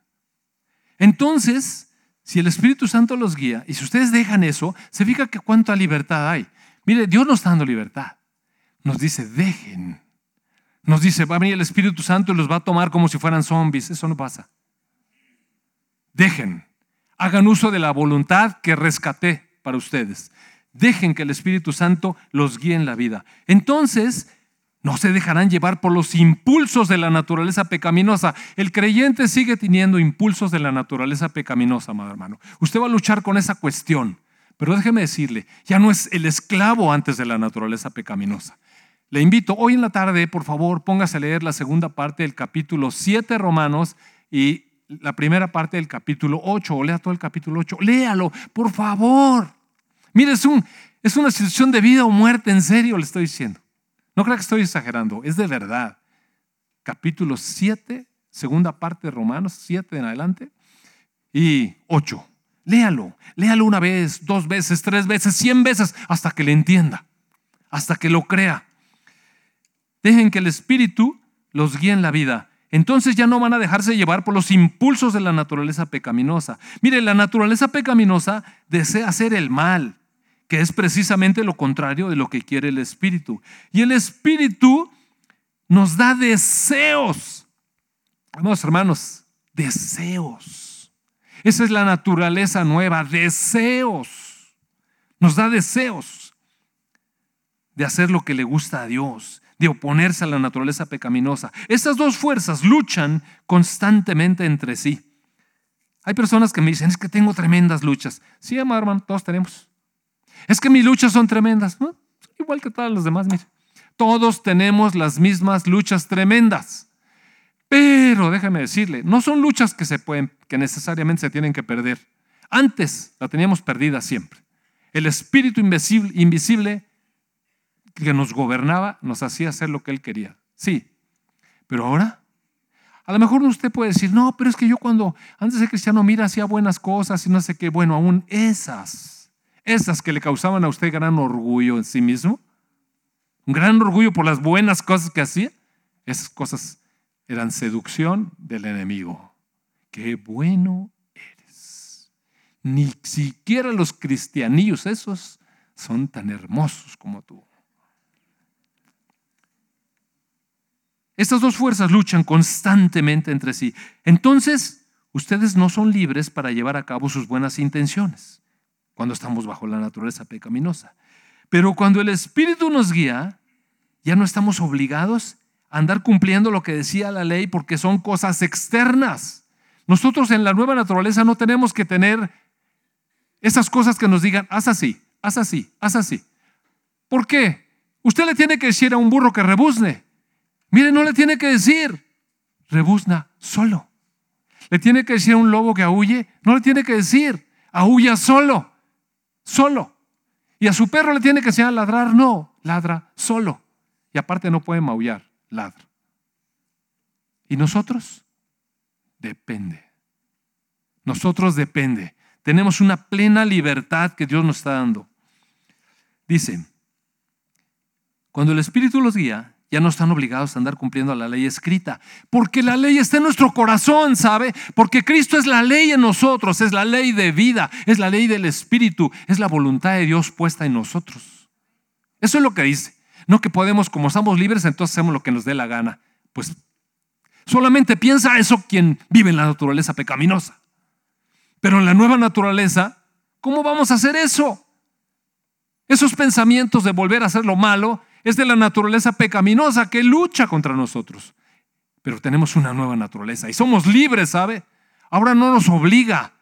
Entonces, si el Espíritu Santo los guía, y si ustedes dejan eso, se fija que cuánta libertad hay. Mire, Dios nos está dando libertad. Nos dice, dejen. Nos dice, va a venir el Espíritu Santo y los va a tomar como si fueran zombies. Eso no pasa. Dejen. Hagan uso de la voluntad que rescaté para ustedes. Dejen que el Espíritu Santo los guíe en la vida. Entonces, no se dejarán llevar por los impulsos de la naturaleza pecaminosa. El creyente sigue teniendo impulsos de la naturaleza pecaminosa, amado hermano. Usted va a luchar con esa cuestión. Pero déjeme decirle, ya no es el esclavo antes de la naturaleza pecaminosa. Le invito, hoy en la tarde, por favor, póngase a leer la segunda parte del capítulo 7 Romanos y la primera parte del capítulo 8, o lea todo el capítulo 8. Léalo, por favor. Mire, es, un, es una situación de vida o muerte, en serio le estoy diciendo. No creo que estoy exagerando, es de verdad. Capítulo 7, segunda parte de Romanos, 7 en adelante, y 8. Léalo, léalo una vez, dos veces, tres veces, cien veces, hasta que le entienda, hasta que lo crea. Dejen que el Espíritu los guíe en la vida. Entonces ya no van a dejarse llevar por los impulsos de la naturaleza pecaminosa. Mire, la naturaleza pecaminosa desea hacer el mal, que es precisamente lo contrario de lo que quiere el Espíritu. Y el Espíritu nos da deseos. Vamos, hermanos, deseos. Esa es la naturaleza nueva, deseos. Nos da deseos de hacer lo que le gusta a Dios, de oponerse a la naturaleza pecaminosa. Estas dos fuerzas luchan constantemente entre sí. Hay personas que me dicen, es que tengo tremendas luchas. Sí, hermano, todos tenemos. Es que mis luchas son tremendas. Igual que todas las demás. Todos tenemos las mismas luchas tremendas. Pero déjame decirle, no son luchas que se pueden, que necesariamente se tienen que perder. Antes la teníamos perdida siempre. El espíritu invisible, invisible que nos gobernaba nos hacía hacer lo que él quería. Sí. Pero ahora, a lo mejor usted puede decir, no, pero es que yo cuando antes de cristiano, mira, hacía buenas cosas y no sé qué. Bueno, aún esas esas que le causaban a usted gran orgullo en sí mismo, un gran orgullo por las buenas cosas que hacía, esas cosas eran seducción del enemigo. Qué bueno eres. Ni siquiera los cristianillos esos son tan hermosos como tú. Estas dos fuerzas luchan constantemente entre sí. Entonces, ustedes no son libres para llevar a cabo sus buenas intenciones cuando estamos bajo la naturaleza pecaminosa. Pero cuando el Espíritu nos guía, ya no estamos obligados a andar cumpliendo lo que decía la ley porque son cosas externas. Nosotros en la nueva naturaleza no tenemos que tener esas cosas que nos digan, haz así, haz así, haz así. ¿Por qué? Usted le tiene que decir a un burro que rebuzne. Mire, no le tiene que decir, rebuzna solo. Le tiene que decir a un lobo que aúlle, no le tiene que decir, aúlla solo solo. Y a su perro le tiene que enseñar a ladrar, no, ladra solo. Y aparte no puede maullar, ladra. ¿Y nosotros? Depende. Nosotros depende. Tenemos una plena libertad que Dios nos está dando. Dice, cuando el Espíritu los guía, ya no están obligados a andar cumpliendo la ley escrita, porque la ley está en nuestro corazón, ¿sabe? Porque Cristo es la ley en nosotros, es la ley de vida, es la ley del Espíritu, es la voluntad de Dios puesta en nosotros. Eso es lo que dice. No que podemos, como estamos libres, entonces hacemos lo que nos dé la gana. Pues solamente piensa eso quien vive en la naturaleza pecaminosa. Pero en la nueva naturaleza, ¿cómo vamos a hacer eso? Esos pensamientos de volver a hacer lo malo es de la naturaleza pecaminosa que lucha contra nosotros. Pero tenemos una nueva naturaleza y somos libres, ¿sabe? Ahora no nos obliga,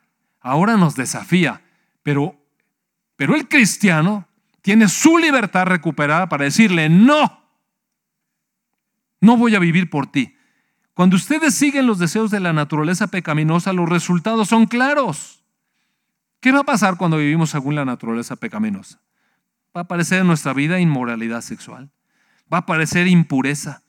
ahora nos desafía. Pero, pero el cristiano tiene su libertad recuperada para decirle, no, no voy a vivir por ti. Cuando ustedes siguen los deseos de la naturaleza pecaminosa, los resultados son claros. ¿Qué va a pasar cuando vivimos según la naturaleza pecaminosa? Va a aparecer en nuestra vida inmoralidad sexual. Va a aparecer impureza.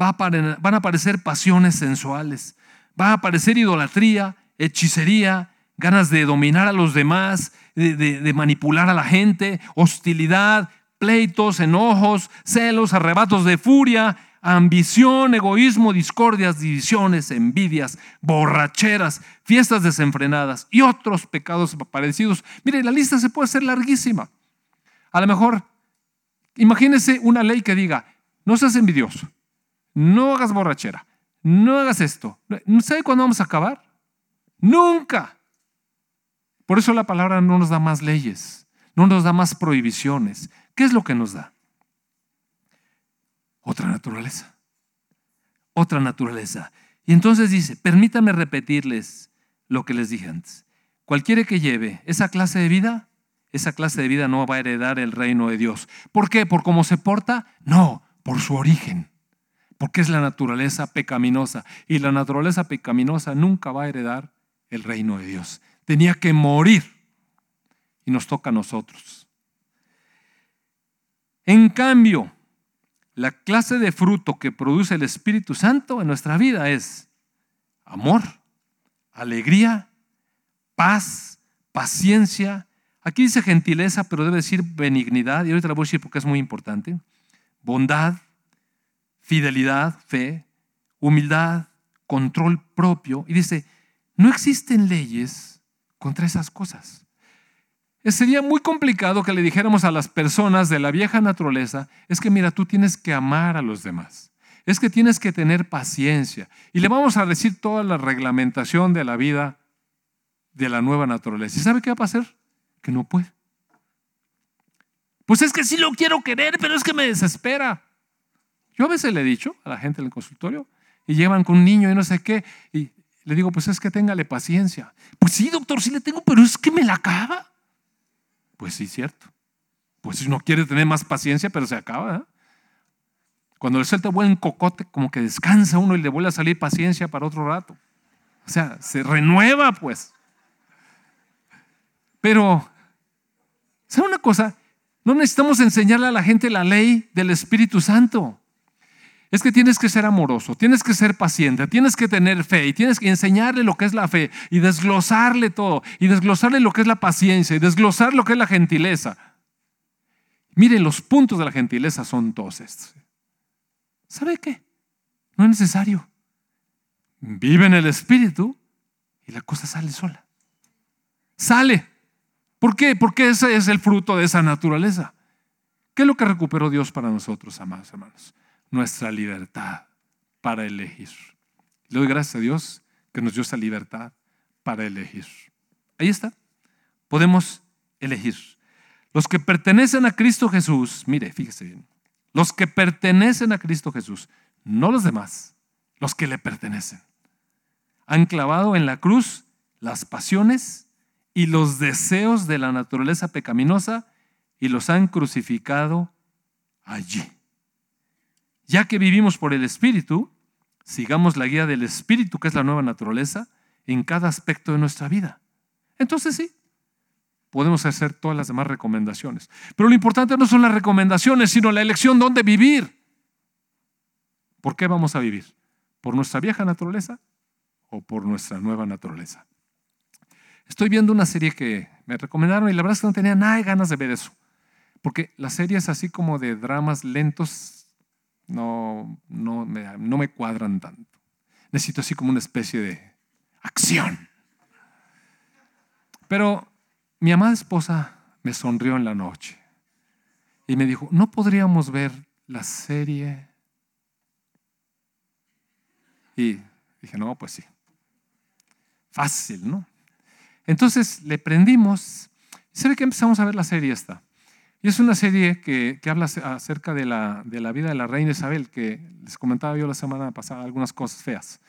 Va a van a aparecer pasiones sensuales. Va a aparecer idolatría, hechicería, ganas de dominar a los demás, de, manipular a la gente, hostilidad, pleitos, enojos, celos, arrebatos de furia, ambición, egoísmo, discordias, divisiones, envidias, borracheras, fiestas desenfrenadas y otros pecados parecidos. Mire, la lista se puede hacer larguísima. A lo mejor, imagínese una ley que diga, no seas envidioso, no hagas borrachera, no hagas esto. ¿No sabe cuándo vamos a acabar? Nunca. Por eso la palabra no nos da más leyes, no nos da más prohibiciones. ¿Qué es lo que nos da? Otra naturaleza. Otra naturaleza. Y entonces dice, permítanme repetirles lo que les dije antes. Cualquiera que lleve esa clase de vida, esa clase de vida no va a heredar el reino de Dios. ¿Por qué? ¿Por cómo se porta? No, por su origen. Porque es la naturaleza pecaminosa. Y la naturaleza pecaminosa nunca va a heredar el reino de Dios tenía que morir y nos toca a nosotros. En cambio, la clase de fruto que produce el Espíritu Santo en nuestra vida es amor, alegría, paz, paciencia. Aquí dice gentileza, pero debe decir benignidad, y ahorita la voy a decir porque es muy importante. Bondad, fidelidad, fe, humildad, control propio. Y dice, no existen leyes contra esas cosas. Eh, sería muy complicado que le dijéramos a las personas de la vieja naturaleza, es que mira, tú tienes que amar a los demás, es que tienes que tener paciencia. Y le vamos a decir toda la reglamentación de la vida de la nueva naturaleza. ¿Y sabe qué va a pasar? No puede. Pues es que sí lo quiero querer, pero es que me desespera. Yo a veces le he dicho a la gente en el consultorio y llevan con un niño y no sé qué, y le digo, pues es que téngale paciencia. Pues sí, doctor, sí le tengo, pero es que me la acaba. Pues sí, cierto. Pues si no quiere tener más paciencia, pero se acaba. ¿eh? Cuando le suelta buen cocote, como que descansa uno y le vuelve a salir paciencia para otro rato. O sea, se renueva, pues. Pero, ¿sabe una cosa? No necesitamos enseñarle a la gente la ley del Espíritu Santo es que tienes que ser amoroso, tienes que ser paciente, tienes que tener fe y tienes que enseñarle lo que es la fe y desglosarle todo y desglosarle lo que es la paciencia y desglosar lo que es la gentileza. Miren, los puntos de la gentileza son todos estos. ¿Sabe qué? No es necesario. Vive en el Espíritu y la cosa sale sola. Sale. ¿Por qué? Porque ese es el fruto de esa naturaleza. ¿Qué es lo que recuperó Dios para nosotros, amados hermanos? nuestra libertad para elegir. Le doy gracias a Dios que nos dio esa libertad para elegir. Ahí está. Podemos elegir. Los que pertenecen a Cristo Jesús, mire, fíjese bien, los que pertenecen a Cristo Jesús, no los demás, los que le pertenecen, han clavado en la cruz las pasiones y los deseos de la naturaleza pecaminosa y los han crucificado allí. Ya que vivimos por el Espíritu, sigamos la guía del Espíritu, que es la nueva naturaleza, en cada aspecto de nuestra vida. Entonces sí, podemos hacer todas las demás recomendaciones. Pero lo importante no son las recomendaciones, sino la elección dónde vivir. ¿Por qué vamos a vivir? ¿Por nuestra vieja naturaleza o por nuestra nueva naturaleza? Estoy viendo una serie que me recomendaron y la verdad es que no tenía nada de ganas de ver eso. Porque la serie es así como de dramas lentos no, no, me, no me cuadran tanto. Necesito así como una especie de acción. Pero mi amada esposa me sonrió en la noche y me dijo, ¿no podríamos ver la serie? Y dije, no, pues sí. Fácil, ¿no? Entonces le prendimos. ¿Sabe que empezamos a ver la serie esta? Y es una serie que, habla acerca de la, de la, vida de la reina Isabel, que les comentaba yo la semana pasada algunas cosas feas.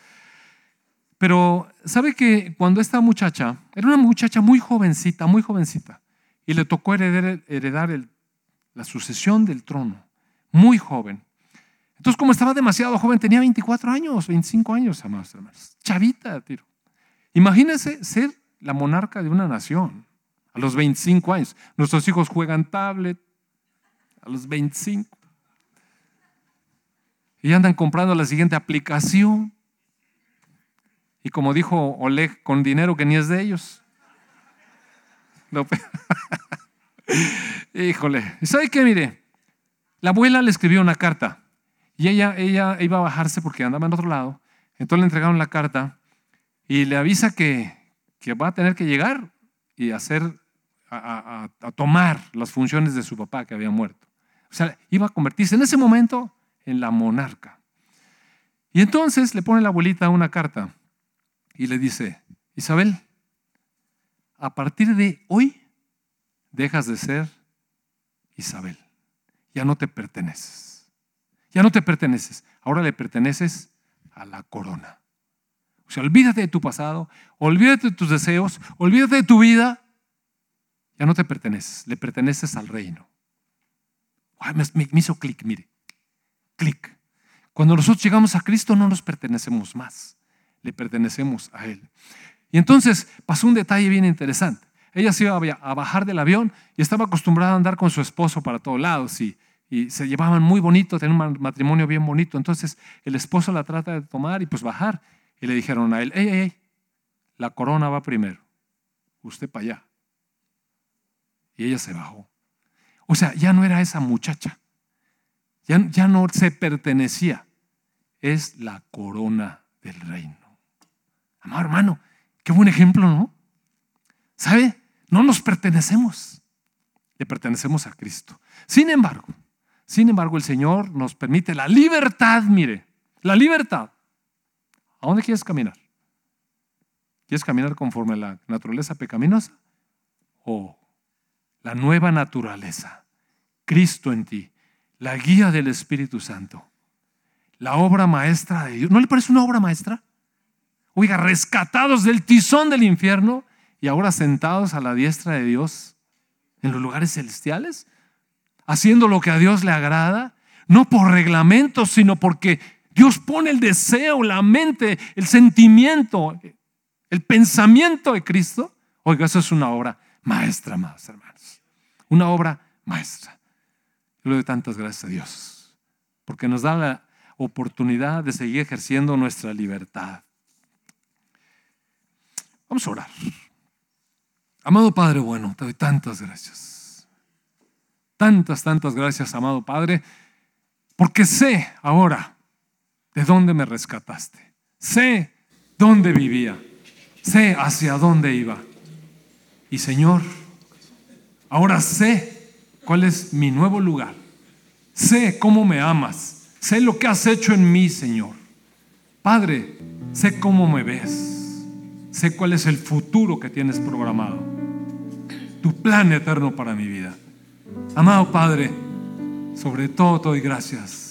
Pero, ¿sabe que cuando esta muchacha, era una muchacha muy jovencita, muy jovencita, y le tocó heredar, heredar la sucesión del trono, muy joven. Entonces, como estaba demasiado joven, tenía 24 años, 25 años, amados hermanos, chavita, tiro. Imagínense ser la monarca de una nación a los 25 años. Nuestros hijos juegan tablet, a los 25. Y andan comprando la siguiente aplicación. Y como dijo Oleg, con dinero que ni es de ellos. Híjole. ¿Sabe qué? Mire, la abuela le escribió una carta y ella, ella iba a bajarse porque andaba en otro lado. Entonces le entregaron la carta y le avisa que, que va a tener que llegar y hacer, a, tomar las funciones de su papá que había muerto. O sea, iba a convertirse en ese momento en la monarca. Y entonces le pone la abuelita una carta y le dice, Isabel, a partir de hoy dejas de ser Isabel. Ya no te perteneces. Ya no te perteneces. Ahora le perteneces a la corona. O sea, olvídate de tu pasado, olvídate de tus deseos, olvídate de tu vida. Ya no te perteneces, le perteneces al reino. me, hizo clic, mire, clic. Cuando nosotros llegamos a Cristo no nos pertenecemos más, le pertenecemos a Él. Y entonces pasó un detalle bien interesante. Ella se iba a bajar del avión y estaba acostumbrada a andar con su esposo para todos lados y, se llevaban muy bonito, tenían un matrimonio bien bonito. Entonces el esposo la trata de tomar y pues bajar. Y le dijeron a él, ey, ey, la corona va primero, usted para allá. Y ella se bajó. O sea, ya no era esa muchacha, ya, ya no se pertenecía, es la corona del reino. Amado hermano, qué buen ejemplo, ¿no? ¿Sabe? No nos pertenecemos, le pertenecemos a Cristo. Sin embargo, sin embargo, el Señor nos permite la libertad, mire, la libertad. ¿A dónde quieres caminar? ¿Quieres caminar conforme a la naturaleza pecaminosa? ¿O la nueva naturaleza? Cristo en ti, la guía del Espíritu Santo, la obra maestra de Dios. ¿No le parece una obra maestra? Oiga, rescatados del tizón del infierno y ahora sentados a la diestra de Dios en los lugares celestiales, haciendo lo que a Dios le agrada, no por reglamento, sino porque Dios pone el deseo, la mente, el sentimiento, el pensamiento de Cristo. Oiga, eso es una obra maestra, más hermanos. Una obra maestra. Yo le doy tantas gracias a Dios, porque nos da la oportunidad de seguir ejerciendo nuestra libertad. Vamos a orar. Amado Padre bueno, te doy tantas gracias. Tantas, tantas gracias, amado Padre, porque sé ahora de dónde me rescataste. Sé dónde vivía. Sé hacia dónde iba. Y Señor, ahora sé cuál es mi nuevo lugar. Sé cómo me amas. Sé lo que has hecho en mí, Señor. Padre, sé cómo me ves. Sé cuál es el futuro que tienes programado. Tu plan eterno para mi vida. Amado Padre, sobre todo te doy gracias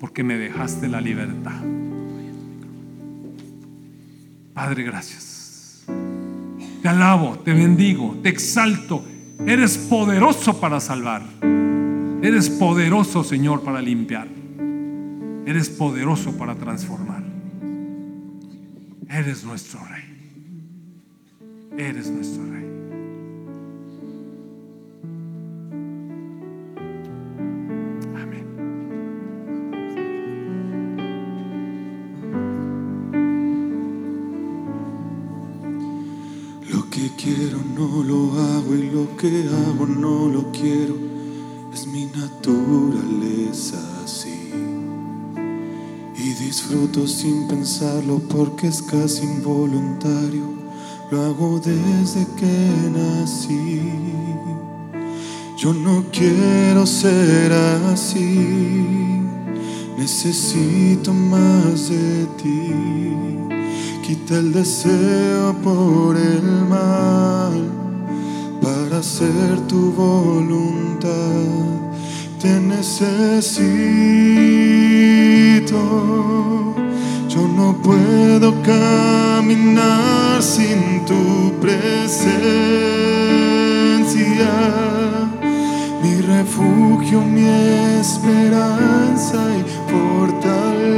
porque me dejaste la libertad. Padre, gracias. Te alabo, te bendigo, te exalto. Eres poderoso para salvar. Eres poderoso, Señor, para limpiar. Eres poderoso para transformar. Eres nuestro rey. Eres nuestro rey. Que hago no lo quiero. Es mi naturaleza así. Y disfruto sin pensarlo porque es casi involuntario. Lo hago desde que nací. Yo no quiero ser así. Necesito más de ti. Quita el deseo por el mal para hacer tu voluntad te necesito. Yo no puedo caminar sin tu presencia. Mi refugio, mi esperanza y fortaleza.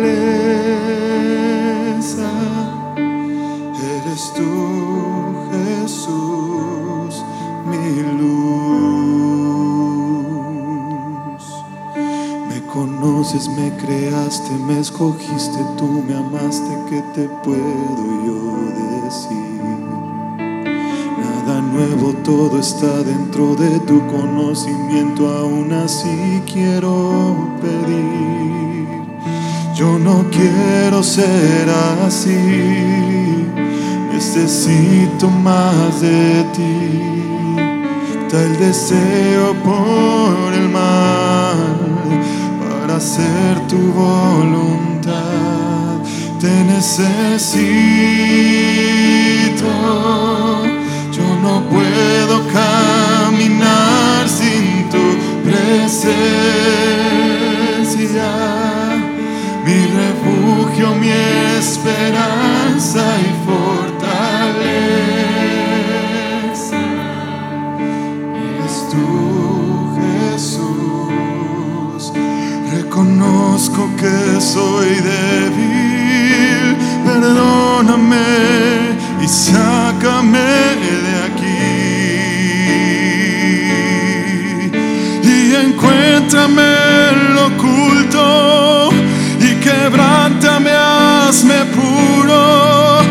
Conoces, me creaste, me escogiste, tú me amaste, ¿qué te puedo yo decir? Nada nuevo, todo está dentro de tu conocimiento, aún así quiero pedir. Yo no quiero ser así, necesito más de ti. Da el deseo por hacer tu voluntad. Te necesito, yo no puedo caminar sin tu presencia. Mi refugio, mi esperanza y fortaleza. Reconozco que soy débil, perdóname y sácame de aquí. Y encuéntrame en lo oculto y quebrántame, hazme puro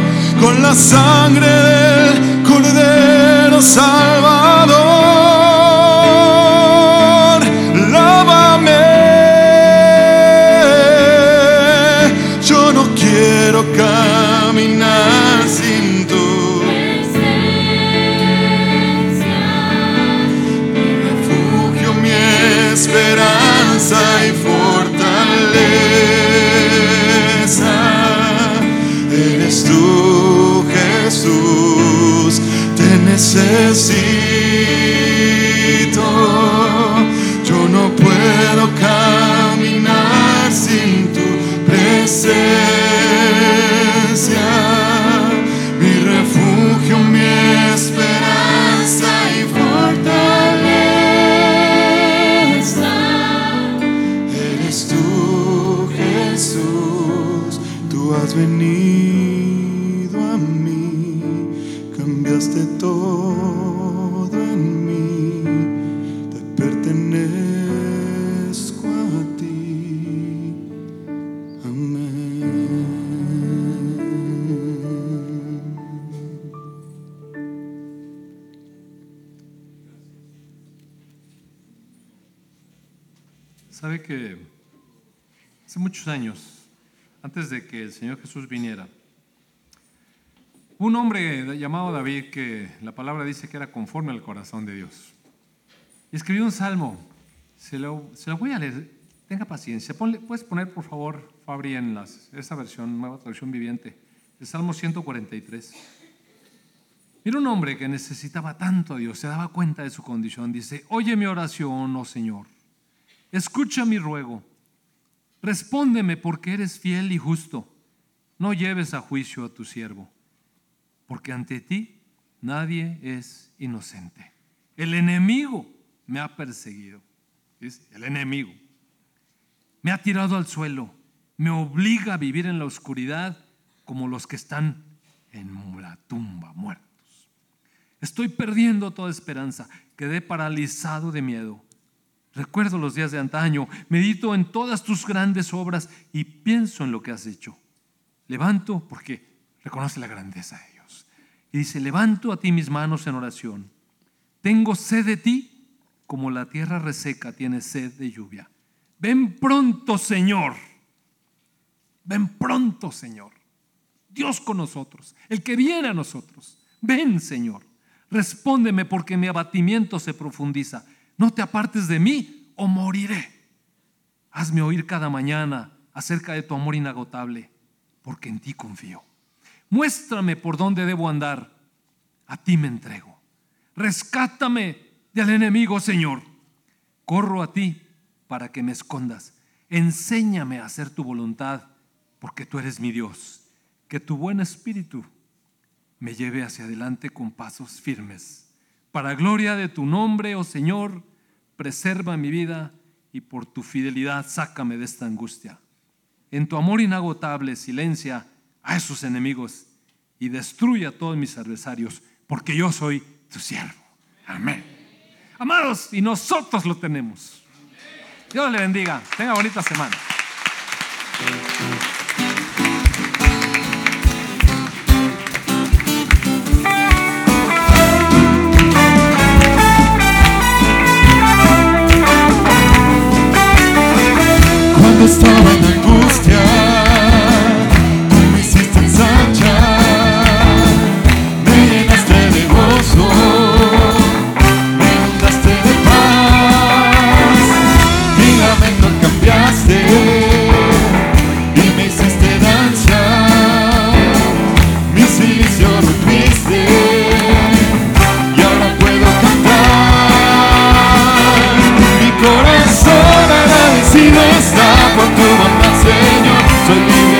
con la sangre del Cordero Salvador. El Señor Jesús viniera, un hombre llamado David que la palabra dice que era conforme al corazón de Dios. Escribió un salmo. Se lo, voy a leer. Tenga paciencia. Puedes poner, por favor, Fabri, en las, esa versión, nueva traducción viviente. El Salmo 143. Era un hombre que necesitaba tanto a Dios, se daba cuenta de su condición. Dice, oye mi oración, oh Señor. Escucha mi ruego. Respóndeme porque eres fiel y justo. No lleves a juicio a tu siervo, porque ante ti nadie es inocente. El enemigo me ha perseguido. El enemigo. Me ha tirado al suelo. Me obliga a vivir en la oscuridad como los que están en la tumba muertos. Estoy perdiendo toda esperanza. Quedé paralizado de miedo. Recuerdo los días de antaño, medito en todas tus grandes obras y pienso en lo que has hecho. Levanto, porque reconoce la grandeza de Dios. Y dice, levanto a ti mis manos en oración. Tengo sed de ti como la tierra reseca tiene sed de lluvia. Ven pronto, Señor. Ven pronto, Señor. Dios con nosotros, el que viene a nosotros. Ven, Señor. Respóndeme porque mi abatimiento se profundiza. No te apartes de mí o moriré. Hazme oír cada mañana acerca de tu amor inagotable, porque en ti confío. Muéstrame por dónde debo andar. A ti me entrego. Rescátame del enemigo, Señor. Corro a ti para que me escondas. Enséñame a hacer tu voluntad, porque tú eres mi Dios. Que tu buen espíritu me lleve hacia adelante con pasos firmes. Para gloria de tu nombre, oh Señor, preserva mi vida y por tu fidelidad sácame de esta angustia. En tu amor inagotable silencia a esos enemigos y destruye a todos mis adversarios, porque yo soy tu siervo. Amén. Amados, y nosotros lo tenemos. Dios le bendiga. Tenga bonita semana. Mi corazón